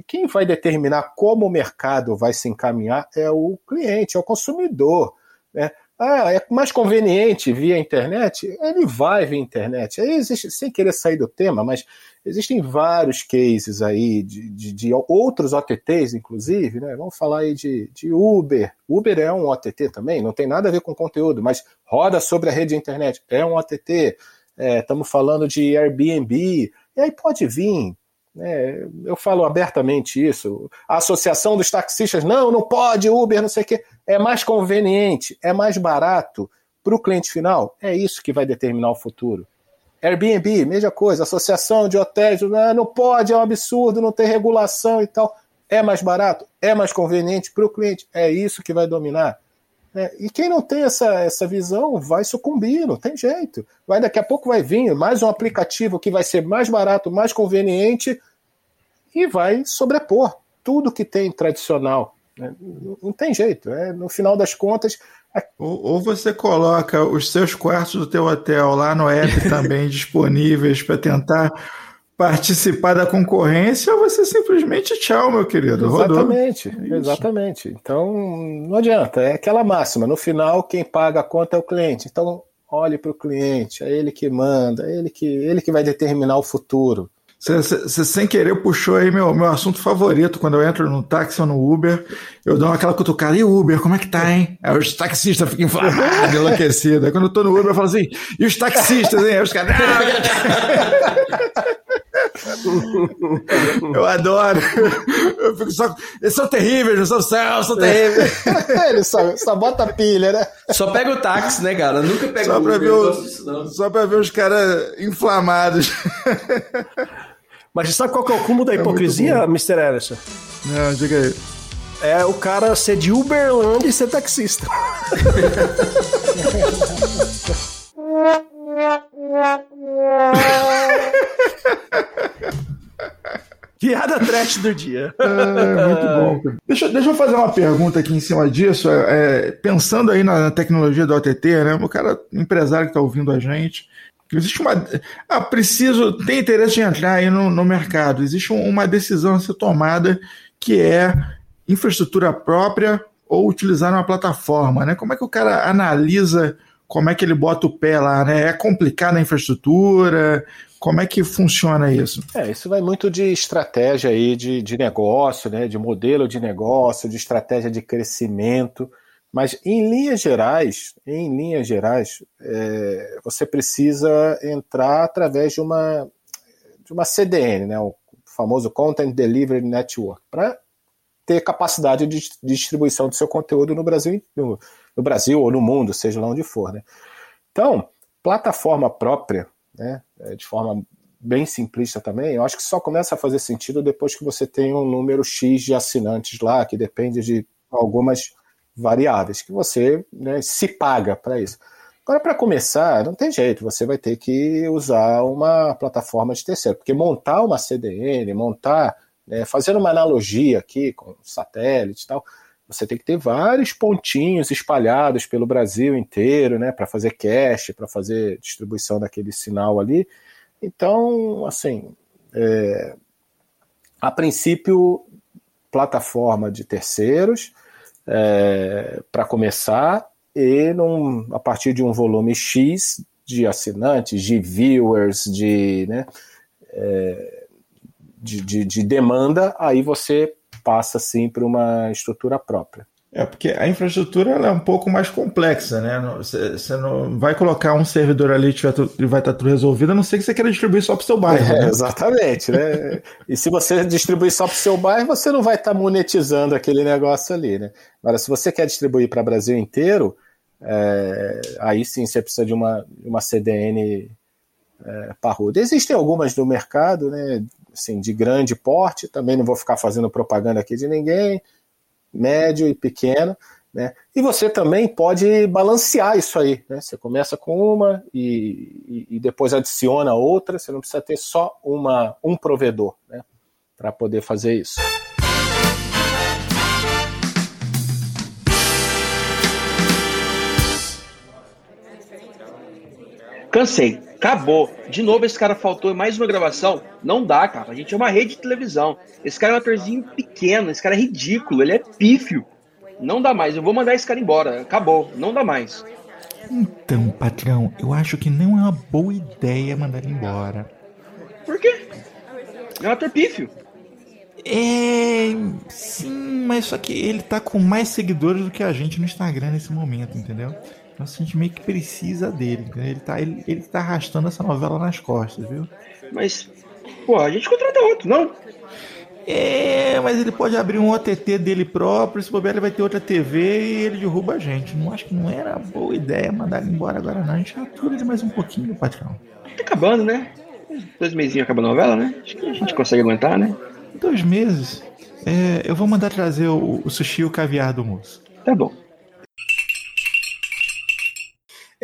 quem vai determinar como o mercado vai se encaminhar é o cliente, é o consumidor. Né? Ah, é mais conveniente via internet? Ele vai via internet. Aí existe, sem querer sair do tema, mas existem vários cases aí de, de, de outros OTTs, inclusive, né? Vamos falar aí de, de Uber. Uber é um OTT também, não tem nada a ver com conteúdo, mas roda sobre a rede de internet, é um OTT. Estamos é, falando de Airbnb, e aí pode vir é, eu falo abertamente isso. A associação dos taxistas, não, não pode, Uber, não sei o quê. É mais conveniente, é mais barato para o cliente final. É isso que vai determinar o futuro. Airbnb, mesma coisa. Associação de hotéis, não, não pode, é um absurdo, não tem regulação e tal. É mais barato, é mais conveniente para o cliente. É isso que vai dominar. É, e quem não tem essa, essa visão vai sucumbir, não tem jeito. Vai Daqui a pouco vai vir mais um aplicativo que vai ser mais barato, mais conveniente e vai sobrepor tudo que tem tradicional. Né? Não tem jeito. É, no final das contas.
Ou, você coloca os seus quartos do teu hotel lá no app também disponíveis para tentar participar da concorrência ou você simplesmente tchau, meu querido.
Exatamente, é exatamente. Então não adianta, é aquela máxima. No final, quem paga a conta é o cliente. Então olhe para o cliente, é ele que manda, é ele que, ele que vai determinar o futuro.
Você sem querer puxou aí meu, meu assunto favorito. Quando eu entro no táxi ou no Uber, eu dou aquela cutucada. E o Uber, como é que tá, hein? Aí os taxistas ficam inflamados, enlouquecidos. Aí quando eu tô no Uber, eu falo assim, e os taxistas, hein? Aí os caras. Eu adoro. Eu fico só. Eles são terríveis, não são céu, são terríveis.
Ele só, só bota pilha, né?
Só pega o táxi, né, cara? nunca pega
só o Uber, ver o, Só pra ver os caras inflamados.
Mas você sabe qual que é o cúmulo da hipocrisia, é Mr. Ellison?
Não, diga aí.
É o cara ser de Uberlândia e ser taxista. Trash do dia.
É, muito bom. Deixa, deixa eu fazer uma pergunta aqui em cima disso. É, é pensando aí na, tecnologia do OTT, né? O cara, empresário que está ouvindo a gente, existe uma. Ah, preciso, tem interesse de entrar aí no, no mercado. Existe uma decisão a ser tomada que é infraestrutura própria ou utilizar uma plataforma, né? Como é que o cara analisa como é que ele bota o pé lá, né? É complicado a infraestrutura? Como é que funciona isso?
É, isso vai muito de estratégia aí de, de negócio, né? De modelo de negócio, de estratégia de crescimento. Mas em linhas gerais, em linhas gerais, é, você precisa entrar através de uma de uma CDN, né? O famoso Content Delivery Network, para ter capacidade de distribuição do seu conteúdo no Brasil, no, no, Brasil ou no mundo, seja lá onde for. Né? Então, plataforma própria, né, de forma bem simplista também, eu acho que só começa a fazer sentido depois que você tem um número X de assinantes lá, que depende de algumas variáveis, que você né, se paga para isso. Agora, para começar, não tem jeito, você vai ter que usar uma plataforma de terceiro, porque montar uma CDN, montar né, fazendo uma analogia aqui com satélite e tal, você tem que ter vários pontinhos espalhados pelo Brasil inteiro, né, para fazer cache, para fazer distribuição daquele sinal ali. Então, assim, é, a princípio, plataforma de terceiros é, para começar e num, a partir de um volume X de assinantes, de viewers, de, né, é, de, de, de demanda, aí você passa sim para uma estrutura própria.
É, porque a infraestrutura é um pouco mais complexa, né? Você não vai colocar um servidor ali e vai estar tudo resolvido, a não ser que você queira distribuir só para o seu bairro.
É, né? Exatamente, né? e se você distribuir só para o seu bairro, você não vai estar monetizando aquele negócio ali, né? Agora, se você quer distribuir para o Brasil inteiro, é, aí sim você precisa de uma, uma CDN é, parruda. Existem algumas no mercado, né? Assim, de grande porte, também não vou ficar fazendo propaganda aqui de ninguém, médio e pequeno, né? E você também pode balancear isso aí, né? Você começa com uma e, e, e depois adiciona outra, você não precisa ter só uma, um provedor, né? Para poder fazer isso.
Cansei. Acabou. De novo, esse cara faltou mais uma gravação. Não dá, cara. A gente é uma rede de televisão. Esse cara é um atorzinho pequeno. Esse cara é ridículo. Ele é pífio. Não dá mais. Eu vou mandar esse cara embora. Acabou. Não dá mais.
Então, patrão, eu acho que não é uma boa ideia mandar ele embora.
Por quê? É um ator pífio.
É. Sim, mas só que ele tá com mais seguidores do que a gente no Instagram nesse momento, entendeu? A gente meio que precisa dele. Né? Ele tá, ele, ele tá arrastando essa novela nas costas, viu?
Mas, pô, a gente contrata outro, não?
É, mas ele pode abrir um OTT dele próprio, se bobear ele vai ter outra TV e ele derruba a gente. Não acho que não era boa ideia mandar ele embora agora não. A gente atura ele mais um pouquinho, patrão.
Tá acabando, né? Dois mesinhos acaba a novela, né? Acho que a gente consegue aguentar, né?
Dois meses? É, eu vou mandar trazer o, o sushi e o caviar do moço.
Tá bom.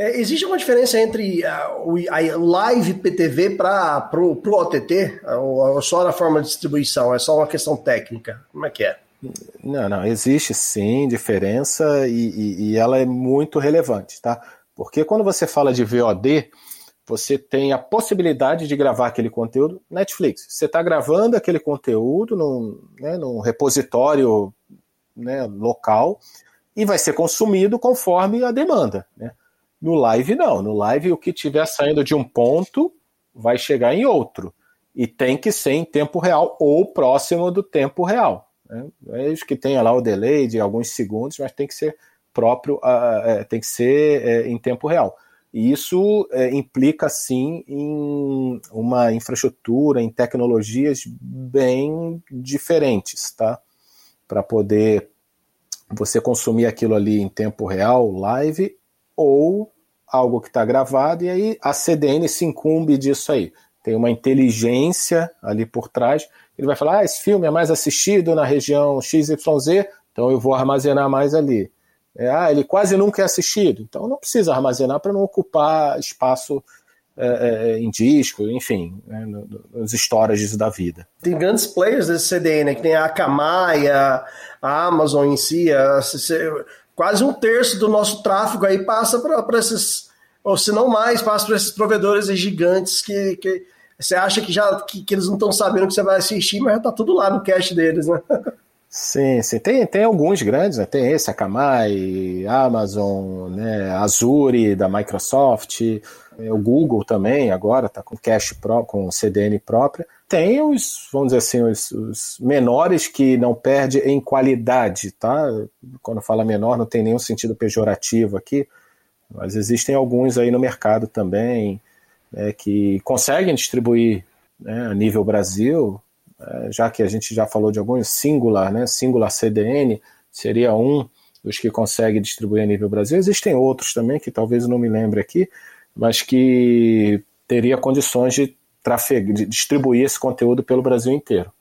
É, existe uma diferença entre a, a live PTV para o OTT? Ou, ou só na forma de distribuição? É só uma questão técnica? Como é que é?
Não, não, existe sim diferença e, e, e, ela é muito relevante, tá? Porque quando você fala de VOD, você tem a possibilidade de gravar aquele conteúdo Netflix. Você está gravando aquele conteúdo num, né, num repositório né, local e vai ser consumido conforme a demanda, né? No live, não. No live, o que tiver saindo de um ponto vai chegar em outro. E tem que ser em tempo real ou próximo do tempo real. Né? Vejo que tenha lá o delay de alguns segundos, mas tem que ser próprio, uh, tem que ser uh, em tempo real. E isso implica, sim, em uma infraestrutura, em tecnologias bem diferentes, tá? Para poder você consumir aquilo ali em tempo real, live, ou algo que está gravado, e aí a CDN se incumbe disso aí. tem uma inteligência ali por trás. Ele vai falar: ah, esse filme é mais assistido na região XYZ, então eu vou armazenar mais ali. É, ah, ele quase nunca é assistido, então não precisa armazenar para não ocupar espaço é, é, em disco, enfim, né, nos storages da vida.
Tem grandes players desse CDN, né, que tem a Akamai, a, a Amazon em si, a, quase um terço do nosso tráfego aí passa para esses, ou se não mais, passa para esses provedores gigantes que, que você acha que já que, que eles não estão sabendo que você vai assistir, mas já tá tudo lá no cache deles, né?
Sim, sim. Tem, tem alguns grandes, né? Tem esse, Akamai, Amazon, né? Azure da Microsoft, o Google também agora está com cache pro, com CDN própria. Tem os, vamos dizer assim, os, os, menores que não perde em qualidade, tá? Quando fala menor não tem nenhum sentido pejorativo aqui, mas existem alguns aí no mercado também né, que conseguem distribuir né, a nível Brasil é, já que a gente já falou de alguns, Singular, né? Singular CDN seria um dos que consegue distribuir a nível Brasil. Existem outros também, que talvez eu não me lembre aqui, mas que teria condições de, trafeg de distribuir esse conteúdo pelo Brasil inteiro.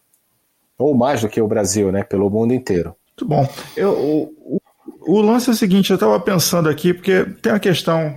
Ou mais do que o Brasil, né? Pelo mundo inteiro.
Muito bom. Eu, o, o lance é o seguinte, eu estava pensando aqui, porque tem uma questão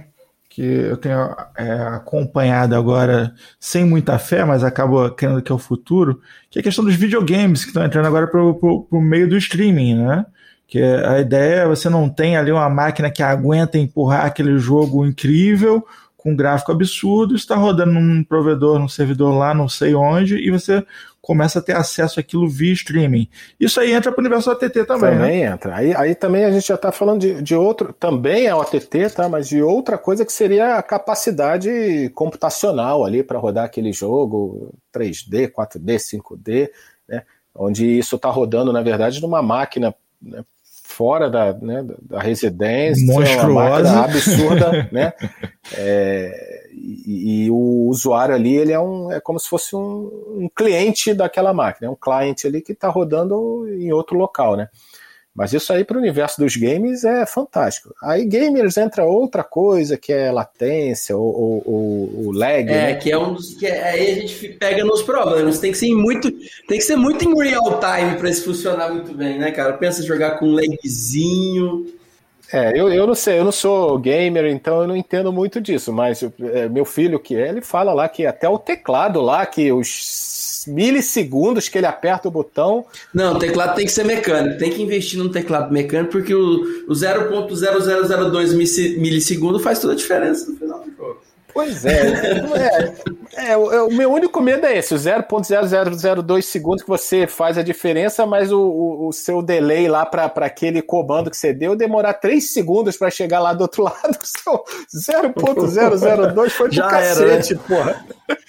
que eu tenho é, acompanhado agora sem muita fé, mas acabo crendo que é o futuro, que é a questão dos videogames que estão entrando agora para o meio do streaming, né? Que a ideia é você não tem ali uma máquina que aguenta empurrar aquele jogo incrível, com um gráfico absurdo, está rodando num provedor, num servidor lá, não sei onde, e você começa a ter acesso àquilo via streaming. Isso aí entra para o universo OTT também.
Também
né?
entra. Aí, aí também a gente já está falando de, de outro, também é OTT, tá? mas de outra coisa que seria a capacidade computacional ali para rodar aquele jogo 3D, 4D, 5D, né? onde isso está rodando, na verdade, numa máquina né? Fora da, né, da residência,
Monstruosa. uma
absurda, né? É, e, e, o usuário ali, ele é, um, é como se fosse um, um cliente daquela máquina, é um cliente ali que está rodando em outro local, né? Mas isso aí para o universo dos games é fantástico. Aí gamers entra outra coisa que é latência ou, o lag.
É, né? que é um dos que é, aí a gente pega nos problemas. Tem que ser muito, tem que ser muito em real time para isso funcionar muito bem, né, cara? Pensa jogar com um lagzinho.
É, eu, eu não sei, eu não sou gamer, então eu não entendo muito disso, mas é, meu filho que é, ele fala lá que até o teclado lá, que os milissegundos que ele aperta o botão.
Não, o teclado tem que ser mecânico, tem que investir num teclado mecânico, porque o, o 0.0002 milissegundo faz toda a diferença no final do jogo.
Pois é, é, é, o, o, meu único medo é esse, o 0.0002 segundos que você faz a diferença, mas o, o, o seu delay lá para aquele comando que você deu demorar 3 segundos para chegar lá do outro lado, 0.002 foi de cacete, era, né? porra.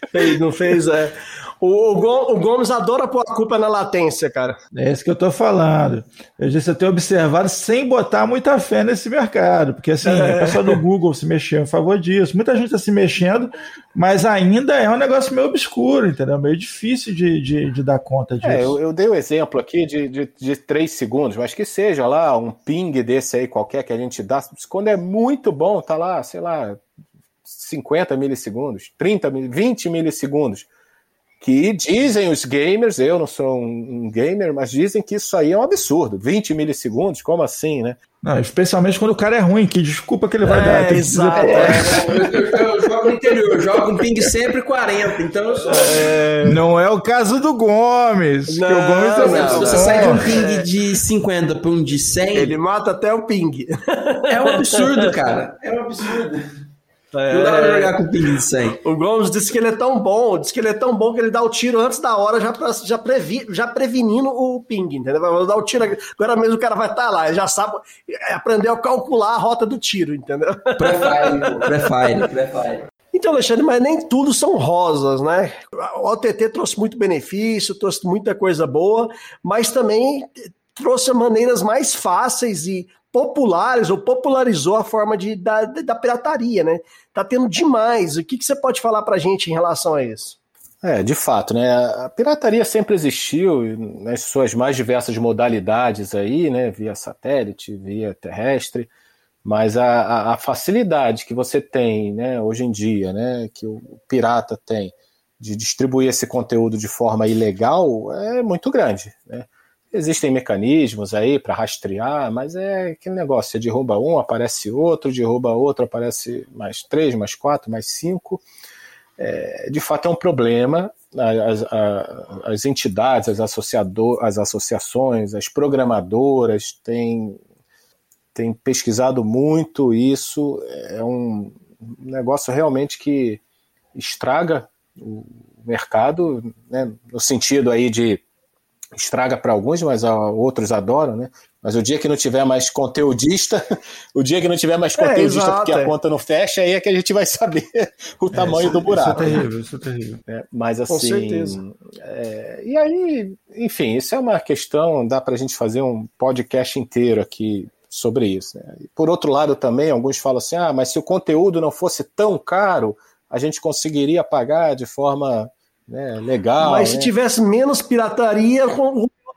Fez, não fez, é. O, o, Gomes adora pôr a culpa na latência, cara.
É isso que eu tô falando. Eu disse, eu tenho observado sem botar muita fé nesse mercado, porque assim, é. o pessoal do Google se mexeu em favor disso. Muita gente está se mexendo, mas ainda é um negócio meio obscuro, entendeu? Meio difícil de, de, de dar conta disso. É,
eu, eu dei o um exemplo aqui de, de, de 3 segundos, mas que seja lá um ping desse aí qualquer que a gente dá. Quando é muito bom, tá lá, sei lá, 50 milissegundos, 30, 20 milissegundos que dizem os gamers, eu não sou um, gamer, mas dizem que isso aí é um absurdo. 20 milissegundos, como assim, né?
Não, especialmente quando o cara é ruim, que desculpa que ele vai é, dar.
Exato. É, eu, eu, eu, jogo no interior, eu jogo um ping sempre 40, então eu sou...
É, não é o caso do Gomes. Não, o Gomes
é não, você sai de um ping de 50 para um de 100...
Ele mata até o ping.
É um absurdo, cara. É um absurdo. É... Não dá pra jogar com ping de 100.
O Gomes disse que ele é tão bom, disse que ele é tão bom que ele dá o tiro antes da hora, já, pra, já, previ, já prevenindo o ping, entendeu? Vai dar o tiro, agora mesmo o cara vai estar tá lá, já sabe, aprendeu a calcular a rota do tiro, entendeu?
Prefire, prefire, prefire.
Então, Alexandre, mas nem tudo são rosas, né? O OTT trouxe muito benefício, trouxe muita coisa boa, mas também trouxe maneiras mais fáceis e populares ou popularizou a forma de, da, da pirataria, né? Tá tendo demais. O que, que você pode falar pra gente em relação a isso?
É, de fato, né? A pirataria sempre existiu nas suas mais diversas modalidades aí, né? Via satélite, via terrestre, mas a, a facilidade que você tem, né? Hoje em dia, né? Que o pirata tem de distribuir esse conteúdo de forma ilegal é muito grande. Né? Existem mecanismos aí para rastrear, mas é aquele negócio: você derruba um, aparece outro, derruba outro, aparece mais três, mais quatro, mais cinco. É, de fato, é um problema. As, as, as entidades, as, associador, as associações, as programadoras têm, têm pesquisado muito isso. É um negócio realmente que estraga o mercado, né, no sentido aí de estraga para alguns, mas outros adoram, né? Mas o dia que não tiver mais conteudista, o dia que não tiver mais é, conteudista é, exato, porque a é. conta não fecha, aí é que a gente vai saber o é, tamanho
isso,
do buraco.
Isso é terrível, isso é terrível.
É, mas assim. Com certeza. É, e aí, enfim, isso é uma questão, dá para a gente fazer um podcast inteiro aqui sobre isso. Né? Por outro lado, também, alguns falam assim: ah, mas se o conteúdo não fosse tão caro, a gente conseguiria pagar de forma né, legal.
Mas
né?
se tivesse menos pirataria,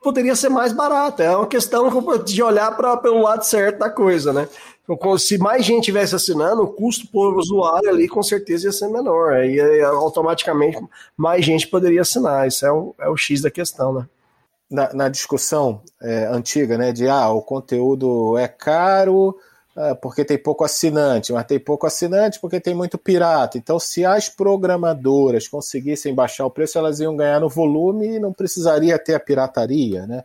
poderia ser mais barato. É uma questão de olhar para pelo lado certo da coisa, né? Então, se mais gente tivesse assinando, o custo por usuário ali com certeza ia ser menor. Aí automaticamente mais gente poderia assinar. Isso é o, é o X da questão, né?
Na, na discussão é, antiga, né, de ah, o conteúdo é caro, porque tem pouco assinante, mas tem pouco assinante porque tem muito pirata. Então, se as programadoras conseguissem baixar o preço, elas iam ganhar no volume e não precisaria ter a pirataria, né?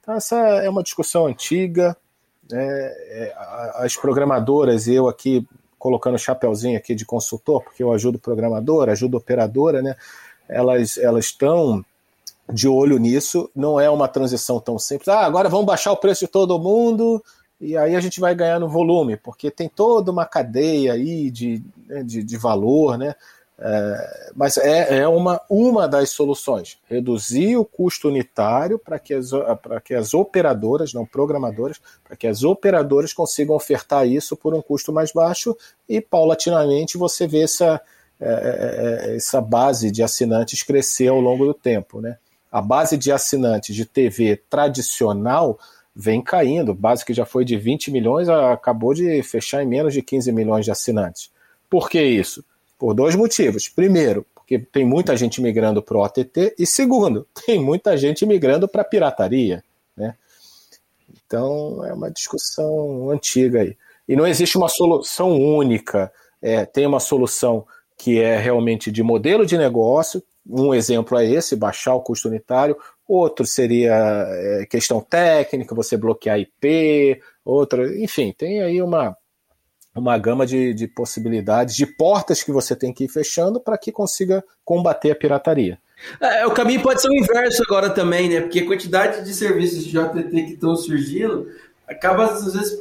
Então, essa é uma discussão antiga. Né? As programadoras, eu aqui colocando o chapéuzinho aqui de consultor, porque eu ajudo programadora, ajudo operadora, né? Elas elas estão de olho nisso. Não é uma transição tão simples. Ah, agora vamos baixar o preço de todo mundo e aí a gente vai ganhar no volume, porque tem toda uma cadeia aí de, né, de, de valor, né? É, mas é, é uma, uma das soluções. Reduzir o custo unitário para que, as, que as operadoras, não programadoras, para que as operadoras consigam ofertar isso por um custo mais baixo e paulatinamente você vê essa, é, é, é essa base de assinantes crescer ao longo do tempo. Né? A base de assinantes de TV tradicional vem caindo. Base que já foi de 20 milhões, acabou de fechar em menos de 15 milhões de assinantes. Por que isso? Por dois motivos. Primeiro, porque tem muita gente migrando para o OTT, e segundo, tem muita gente migrando para a pirataria. Né? Então é uma discussão antiga aí. E não existe uma solução única. É, tem uma solução que é realmente de modelo de negócio. Um exemplo é esse, baixar o custo unitário. Outro seria é, questão técnica, você bloquear IP, outra, enfim, tem aí uma, uma gama de, de possibilidades, de portas que você tem que ir fechando para que consiga combater a pirataria.
É, o caminho pode ser o inverso agora também, né? Porque a quantidade de serviços de JTT que estão surgindo acaba, às vezes,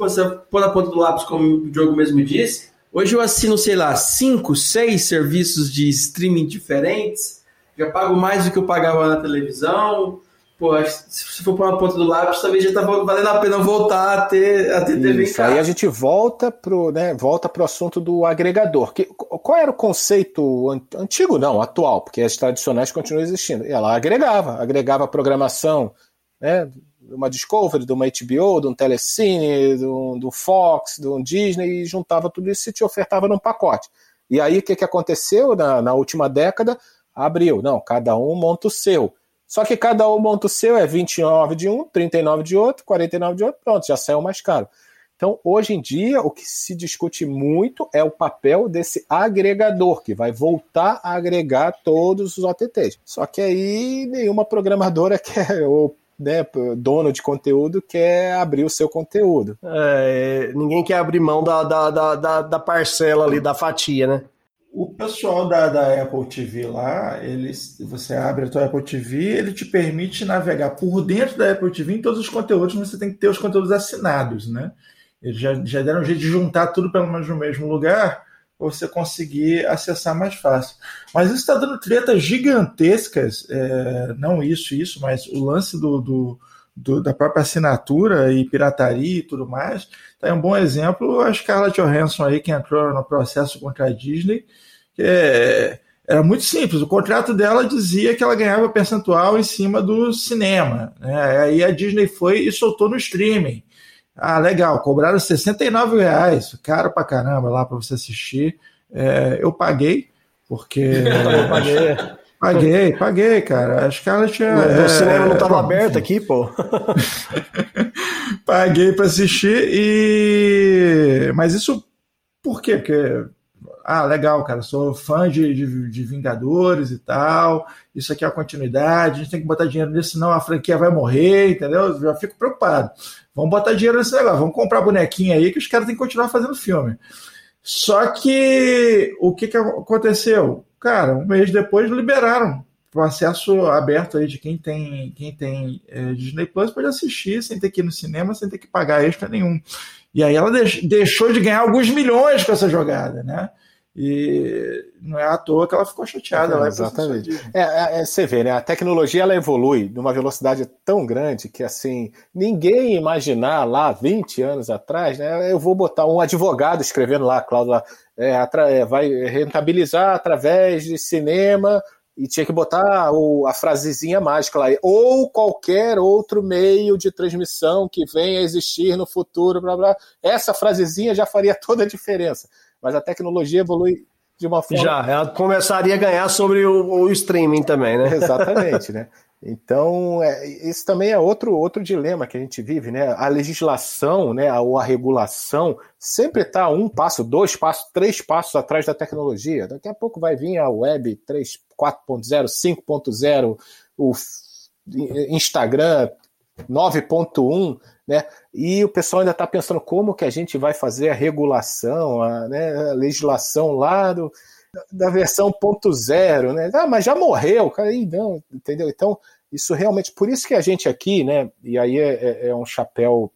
pôr na ponta do lápis, como o Diogo mesmo disse. Hoje eu assino, sei lá, cinco, seis serviços de streaming diferentes já pago mais do que eu pagava na televisão. Pô, se for para uma ponta do lápis, talvez já tá valendo a pena voltar a ter, a ter TV
Isso, em casa. Aí a gente volta pro, né, volta pro assunto do agregador. Que, qual era o conceito antigo, não, atual, porque as tradicionais continuam existindo. Ela agregava, agregava programação, né, de uma Discovery, de uma HBO, de um Telecine, de um, do Fox, de um Disney, e juntava tudo isso e te ofertava num pacote. E aí o que, que aconteceu na, na última década? Abriu. Não, cada um monta o seu. Só que cada um monta o seu, é 29 de um, 39 de outro, 49 de outro, pronto, já saiu mais caro. Então, hoje em dia, o que se discute muito é o papel desse agregador, que vai voltar a agregar todos os OTTs. Só que aí nenhuma programadora quer, ou né, dono de conteúdo quer abrir o seu conteúdo.
É, ninguém quer abrir mão da, da, da, da parcela ali, da fatia, né?
O pessoal da, da Apple TV lá, eles, você abre a tua Apple TV, ele te permite navegar por dentro da Apple TV em todos os conteúdos, mas você tem que ter os conteúdos assinados, né? Eles já, já deram um jeito de juntar tudo pelo menos no mesmo lugar para você conseguir acessar mais fácil. Mas isso está dando tretas gigantescas, é, não isso, isso, mas o lance do, do, do, da própria assinatura e pirataria e tudo mais. Tá um bom exemplo a Scarlett Johansson aí que entrou no processo contra a Disney é, era muito simples. O contrato dela dizia que ela ganhava percentual em cima do cinema. Né? Aí a Disney foi e soltou no streaming. Ah, legal, cobraram 69 reais, caro pra caramba lá para você assistir. É, eu paguei, Porque. Eu paguei. Paguei, paguei, cara. A Scarlett é.
O cinema não estava aberto aqui, pô.
paguei para assistir e. Mas isso. Por quê? Porque. Ah, legal, cara. Sou fã de, de, de Vingadores e tal. Isso aqui é a continuidade. A gente tem que botar dinheiro nisso, senão a franquia vai morrer, entendeu? Já fico preocupado. Vamos botar dinheiro nesse negócio. Vamos comprar bonequinho aí que os caras têm que continuar fazendo filme. Só que o que, que aconteceu? Cara, um mês depois liberaram o acesso aberto aí de quem tem, quem tem é, Disney Plus pode assistir sem ter que ir no cinema, sem ter que pagar extra nenhum. E aí ela deixou de ganhar alguns milhões com essa jogada, né? E não é à toa que ela ficou chateada. É, lá
exatamente. É, é, você vê, né? A tecnologia ela evolui numa velocidade tão grande que assim ninguém imaginar lá 20 anos atrás, né? Eu vou botar um advogado escrevendo lá, Cláudio, é, é, vai rentabilizar através de cinema e tinha que botar o, a frasezinha mágica lá, ou qualquer outro meio de transmissão que venha a existir no futuro, blá blá. Essa frasezinha já faria toda a diferença mas a tecnologia evolui de uma forma.
Já, ela começaria a ganhar sobre o, o streaming também, né?
Exatamente, né? Então, é, isso também é outro, outro dilema que a gente vive, né? A legislação, né, ou a regulação sempre está um passo, dois passos, três passos atrás da tecnologia. Daqui a pouco vai vir a web 3, 4.0, 5.0, o Instagram 9.1, né? E o pessoal ainda está pensando como que a gente vai fazer a regulação, a, né, a legislação lá do, da versão ponto zero, né? Ah, mas já morreu, cara, não, entendeu? Então, isso realmente, por isso que a gente aqui, né, e aí é, é, é um chapéu,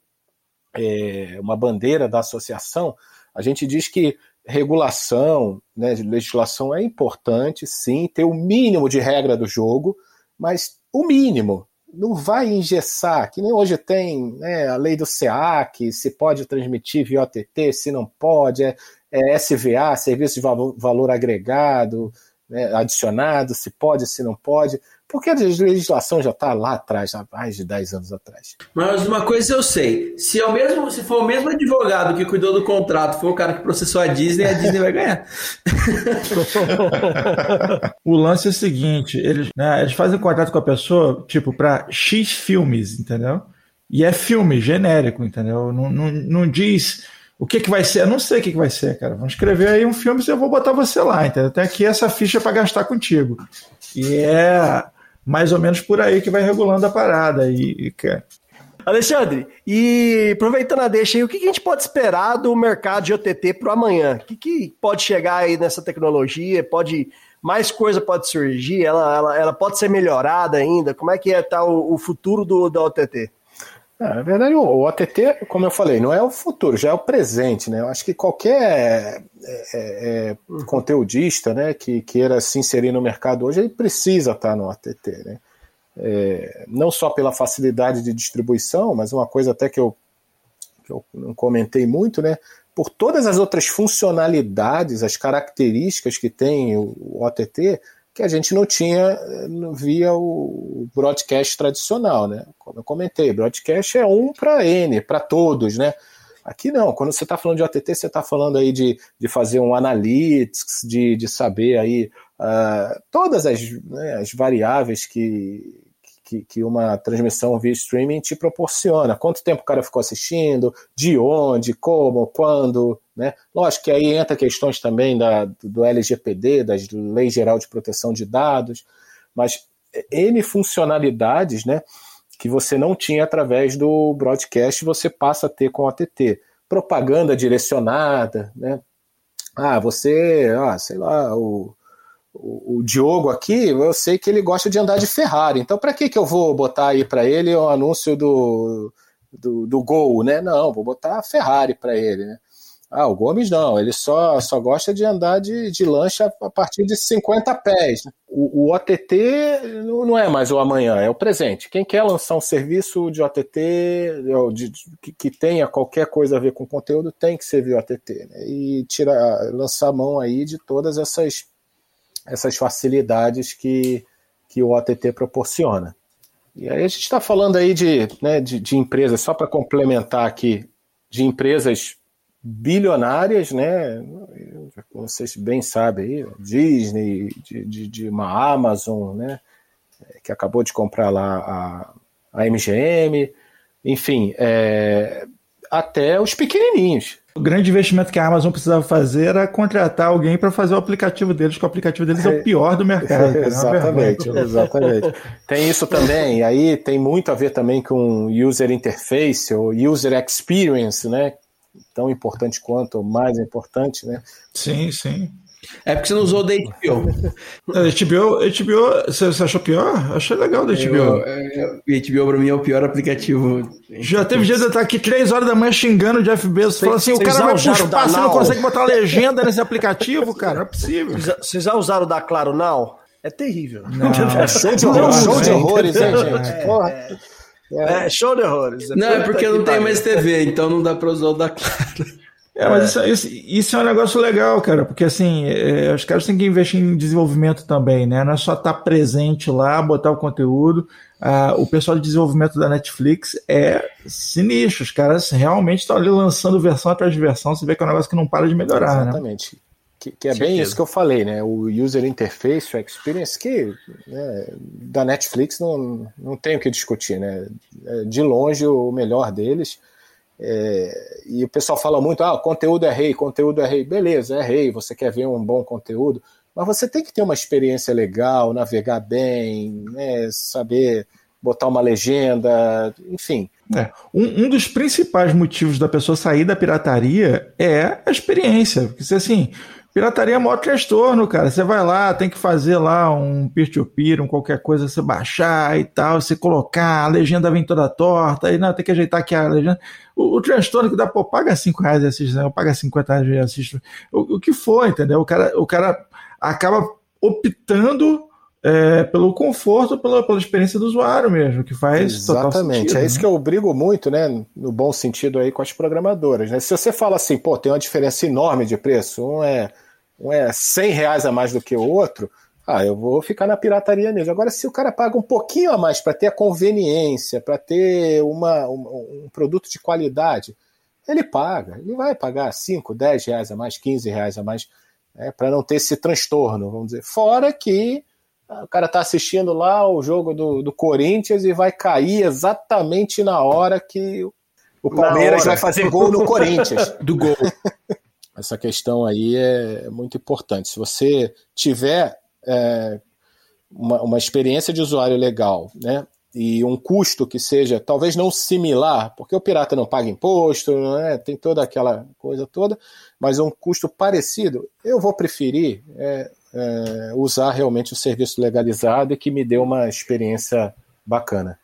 é, uma bandeira da associação, a gente diz que regulação, né, legislação é importante, sim, ter o mínimo de regra do jogo, mas o mínimo, não vai engessar, que nem hoje tem né, a lei do SEAC, se pode transmitir via OTT, se não pode, é, é SVA, Serviço de Valor, Agregado, né, adicionado, se pode, se não pode. Porque a legislação já está lá atrás, há mais de 10 anos atrás.
Mas uma coisa eu sei: se, é mesmo, se for o mesmo advogado que cuidou do contrato, for o cara que processou a Disney, a Disney vai ganhar.
o lance é o seguinte: eles, né, eles fazem contrato com a pessoa, tipo, para X filmes, entendeu? E é filme genérico, entendeu? Não, não, não diz o que, que vai ser? Eu não sei o que, que vai ser, cara. Vamos escrever aí um filme e eu vou botar você lá, entendeu? Tem aqui essa ficha para gastar contigo. E é mais ou menos por aí que vai regulando a parada. E, e
Alexandre, e aproveitando a deixa aí, o que a gente pode esperar do mercado de OTT para amanhã? O que, que, pode chegar aí nessa tecnologia? Pode mais coisa pode surgir? Ela, ela, ela pode ser melhorada ainda? Como é que é tá o, o futuro do, da OTT?
É, na verdade, o OTT, como eu falei, não é o futuro, já é o presente, né? Eu acho que qualquer é, é, é conteudista né, que queira se inserir no mercado hoje, ele precisa estar no OTT, né? É, não só pela facilidade de distribuição, mas uma coisa até que eu, que eu não comentei muito, né? Por todas as outras funcionalidades, as características que tem o, o OTT, que a gente não tinha via o broadcast tradicional, né? Como eu comentei, broadcast é um para N, para todos, né? Aqui não, quando você está falando de OTT, você está falando aí de, de fazer um analytics, de, de saber aí uh, todas as, né, as variáveis que, que, que, uma transmissão via streaming te proporciona. Quanto tempo o cara ficou assistindo, de onde, como, quando, né? Lógico que aí entra questões também da, do LGPD, das Lei Geral de Proteção de Dados, mas N funcionalidades, né? Que você não tinha através do broadcast, você passa a ter com o ATT. Propaganda direcionada, né? Ah, você, ah, sei lá, o, o, Diogo aqui, eu sei que ele gosta de andar de Ferrari. Então, para que, que eu vou botar aí para ele o anúncio do, do, do Gol, né? Não, vou botar a Ferrari para ele, né? Ah, o Gomes não, ele só, só gosta de andar de, de lancha a partir de 50 pés. O, o OTT não é mais o amanhã, é o presente. Quem quer lançar um serviço de OTT de, de, que, que, tenha qualquer coisa a ver com conteúdo tem que ser via OTT. Né? E tirar, lançar a mão aí de todas essas essas facilidades que, que o OTT proporciona. E aí a gente está falando aí de, né, de, de empresas, só para complementar aqui, de empresas bilionárias, né? vocês bem sabem, aí, Disney, de, de, de, uma Amazon, né, que acabou de comprar lá a, a MGM, enfim, é, até os pequenininhos.
O grande investimento que a Amazon precisava fazer era contratar alguém para fazer o aplicativo deles, que o aplicativo deles é, é o pior do mercado.
É exatamente, exatamente. Tem isso também, aí tem muito a ver também com user interface ou user experience, né? Tão importante quanto, mais importante, né?
Sim, sim.
É porque você não usou o da HBO.
HBO, HBO, você achou pior? Achei legal o da HBO. Eu,
eu, HBO pra mim é o pior aplicativo.
Já teve dia de eu estar aqui 3 horas da manhã xingando o Jeff Bezos. Falando assim, o cara vai pro espaço e não consegue botar legenda nesse aplicativo, cara. Não é possível.
Vocês já usaram o da Claro Now? É terrível.
Não, é show de horrores, show de horrores, hein, gente? É, Porra.
É, é, show de horrores.
Não, é porque eu não tenho mais TV, então não dá pra usar o da Claro.
É, mas isso, isso, isso, é um negócio legal, cara, porque assim, é, os caras têm que investir em desenvolvimento também, né? Não é só estar tá presente lá, botar o conteúdo. Ah, o pessoal de desenvolvimento da Netflix é sinistro, os caras realmente estão ali lançando versão atrás de versão, você vê que é um negócio que não para de melhorar,
né? Exatamente. Né? Que, que, é bem isso que eu falei, né? O user interface, o experience, que né, da Netflix não, não tem o que discutir, né? É de longe o melhor deles. É, e o pessoal fala muito, ah, conteúdo é rei, conteúdo é rei. Beleza, é rei, você quer ver um bom conteúdo, mas você tem que ter uma experiência legal, navegar bem, né, saber botar uma legenda, enfim.
É. Um, um, dos principais motivos da pessoa sair da pirataria é a experiência. Porque se assim, Pirataria é maior transtorno, cara. Você vai lá, tem que fazer lá um peer-to-peer, um qualquer coisa, você baixar e tal, você colocar, a legenda vem toda torta, aí não, tem que ajeitar aqui a legenda. O, o transtorno que dá, pô, paga 5 reais e assiste, né? paga 50 reais e assiste. O, o que for, entendeu? O cara, o cara acaba optando é, pelo conforto, pela, pela experiência do usuário mesmo, que faz
Exatamente,
sentido,
é isso né? que eu brigo muito, né, no bom sentido aí com as programadoras, né? Se você fala assim, pô, tem uma diferença enorme de preço, um é um é 100 reais a mais do que o outro, ah, eu vou ficar na pirataria mesmo. Agora, se o cara paga um pouquinho a mais para ter a conveniência, para ter uma, um, um, produto de qualidade, ele paga. Ele vai pagar 5, 10 reais a mais, 15 reais a mais, né, para não ter esse transtorno, vamos dizer. Fora que ah, o cara está assistindo lá o jogo do, do Corinthians e vai cair exatamente na hora que o Palmeiras vai fazer gol no Corinthians.
do gol.
Essa questão aí é muito importante. Se você tiver é, uma, uma experiência de usuário legal, né? E um custo que seja talvez não similar, porque o pirata não paga imposto, né, tem toda aquela coisa toda, mas um custo parecido, eu vou preferir é, é, usar realmente o serviço legalizado e que me dê uma experiência bacana.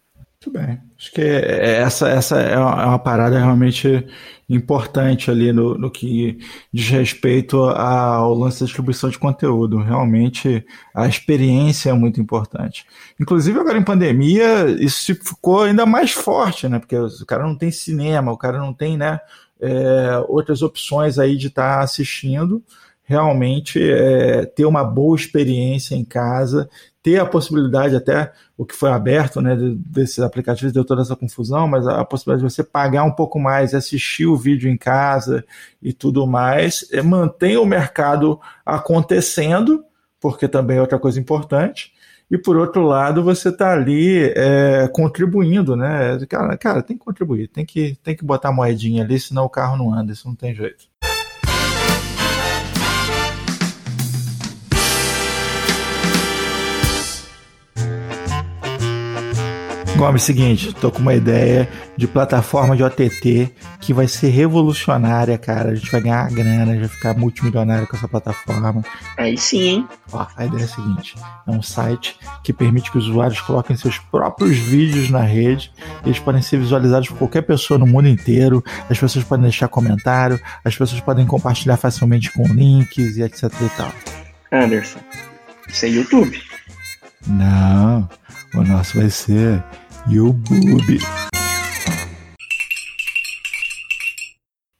Muito bem. Acho que essa, essa é uma é parada realmente importante ali no, no que diz respeito ao lance da distribuição de conteúdo. Realmente a experiência é muito importante. Inclusive agora em pandemia isso ficou ainda mais forte, né? Porque o cara não tem cinema, o cara não tem, né? É, outras opções aí de estar tá assistindo realmente é, ter uma boa experiência em casa, ter a possibilidade até o que foi aberto, né, desses aplicativos deu toda essa confusão, mas a possibilidade de você pagar um pouco mais, assistir o vídeo em casa e tudo mais, é, mantém o mercado acontecendo, porque também é outra coisa importante. E por outro lado, você está ali é, contribuindo, né? Cara, cara, tem que contribuir, tem que, tem que botar moedinha ali, senão o carro não anda, isso não tem jeito. Gomes, seguinte, tô com uma ideia de plataforma de OTT que vai ser revolucionária, cara. A gente vai ganhar grana, vai ficar multimilionário com essa plataforma.
Aí sim, hein?
Ó, a ideia é a seguinte: é um site que permite que os usuários coloquem seus próprios vídeos na rede. Eles podem ser visualizados por qualquer pessoa no mundo inteiro. As pessoas podem deixar comentário, as pessoas podem compartilhar facilmente com links e etc e tal.
Anderson, isso é YouTube?
Não, o nosso vai ser YouTube.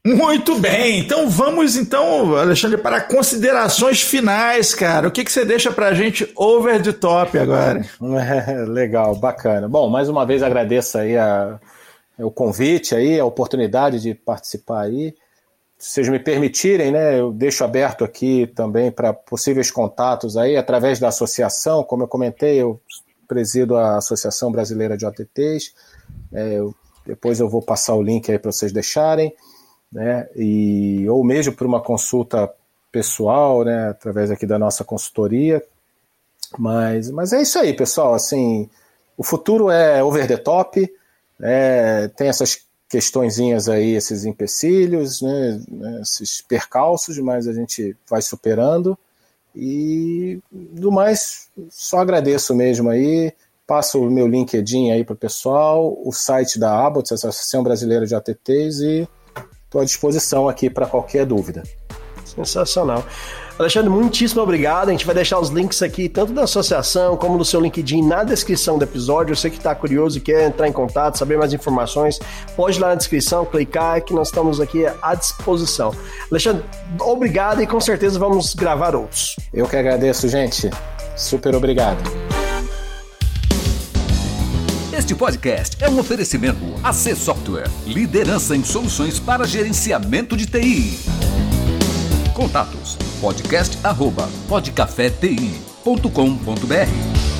Muito bem, então vamos então, Alexandre, para considerações finais, cara. O que, que você deixa para a gente over the top agora?
É, legal, bacana. Bom, mais uma vez agradeço aí a, o convite aí, a oportunidade de participar aí. vocês me permitirem, né, eu deixo aberto aqui também para possíveis contatos aí através da associação. Como eu comentei, eu presido a Associação Brasileira de OTTs. É, eu, depois eu vou passar o link aí para vocês deixarem, né, e, ou mesmo por uma consulta pessoal, né, através aqui da nossa consultoria. Mas, mas é isso aí, pessoal. Assim, o futuro é over the top. É, tem essas questõezinhas aí, esses empecilhos, né, né, esses percalços, mas a gente vai superando. E do mais, só agradeço mesmo aí. Passo o meu LinkedIn aí para o pessoal, o site da Abbott, Associação Brasileira de ATTs, e estou à disposição aqui para qualquer dúvida.
Sensacional. Alexandre, muitíssimo obrigado. A gente vai deixar os links aqui, tanto da associação como do seu LinkedIn, na descrição do episódio. Você que está curioso e quer entrar em contato, saber mais informações, pode ir lá na descrição, clicar, que nós estamos aqui à disposição. Alexandre, obrigado e com certeza vamos gravar outros.
Eu que agradeço, gente. Super obrigado.
Este podcast é um oferecimento AC Software, liderança em soluções para gerenciamento de TI. Contatos. Podcast@podcafeti.com.br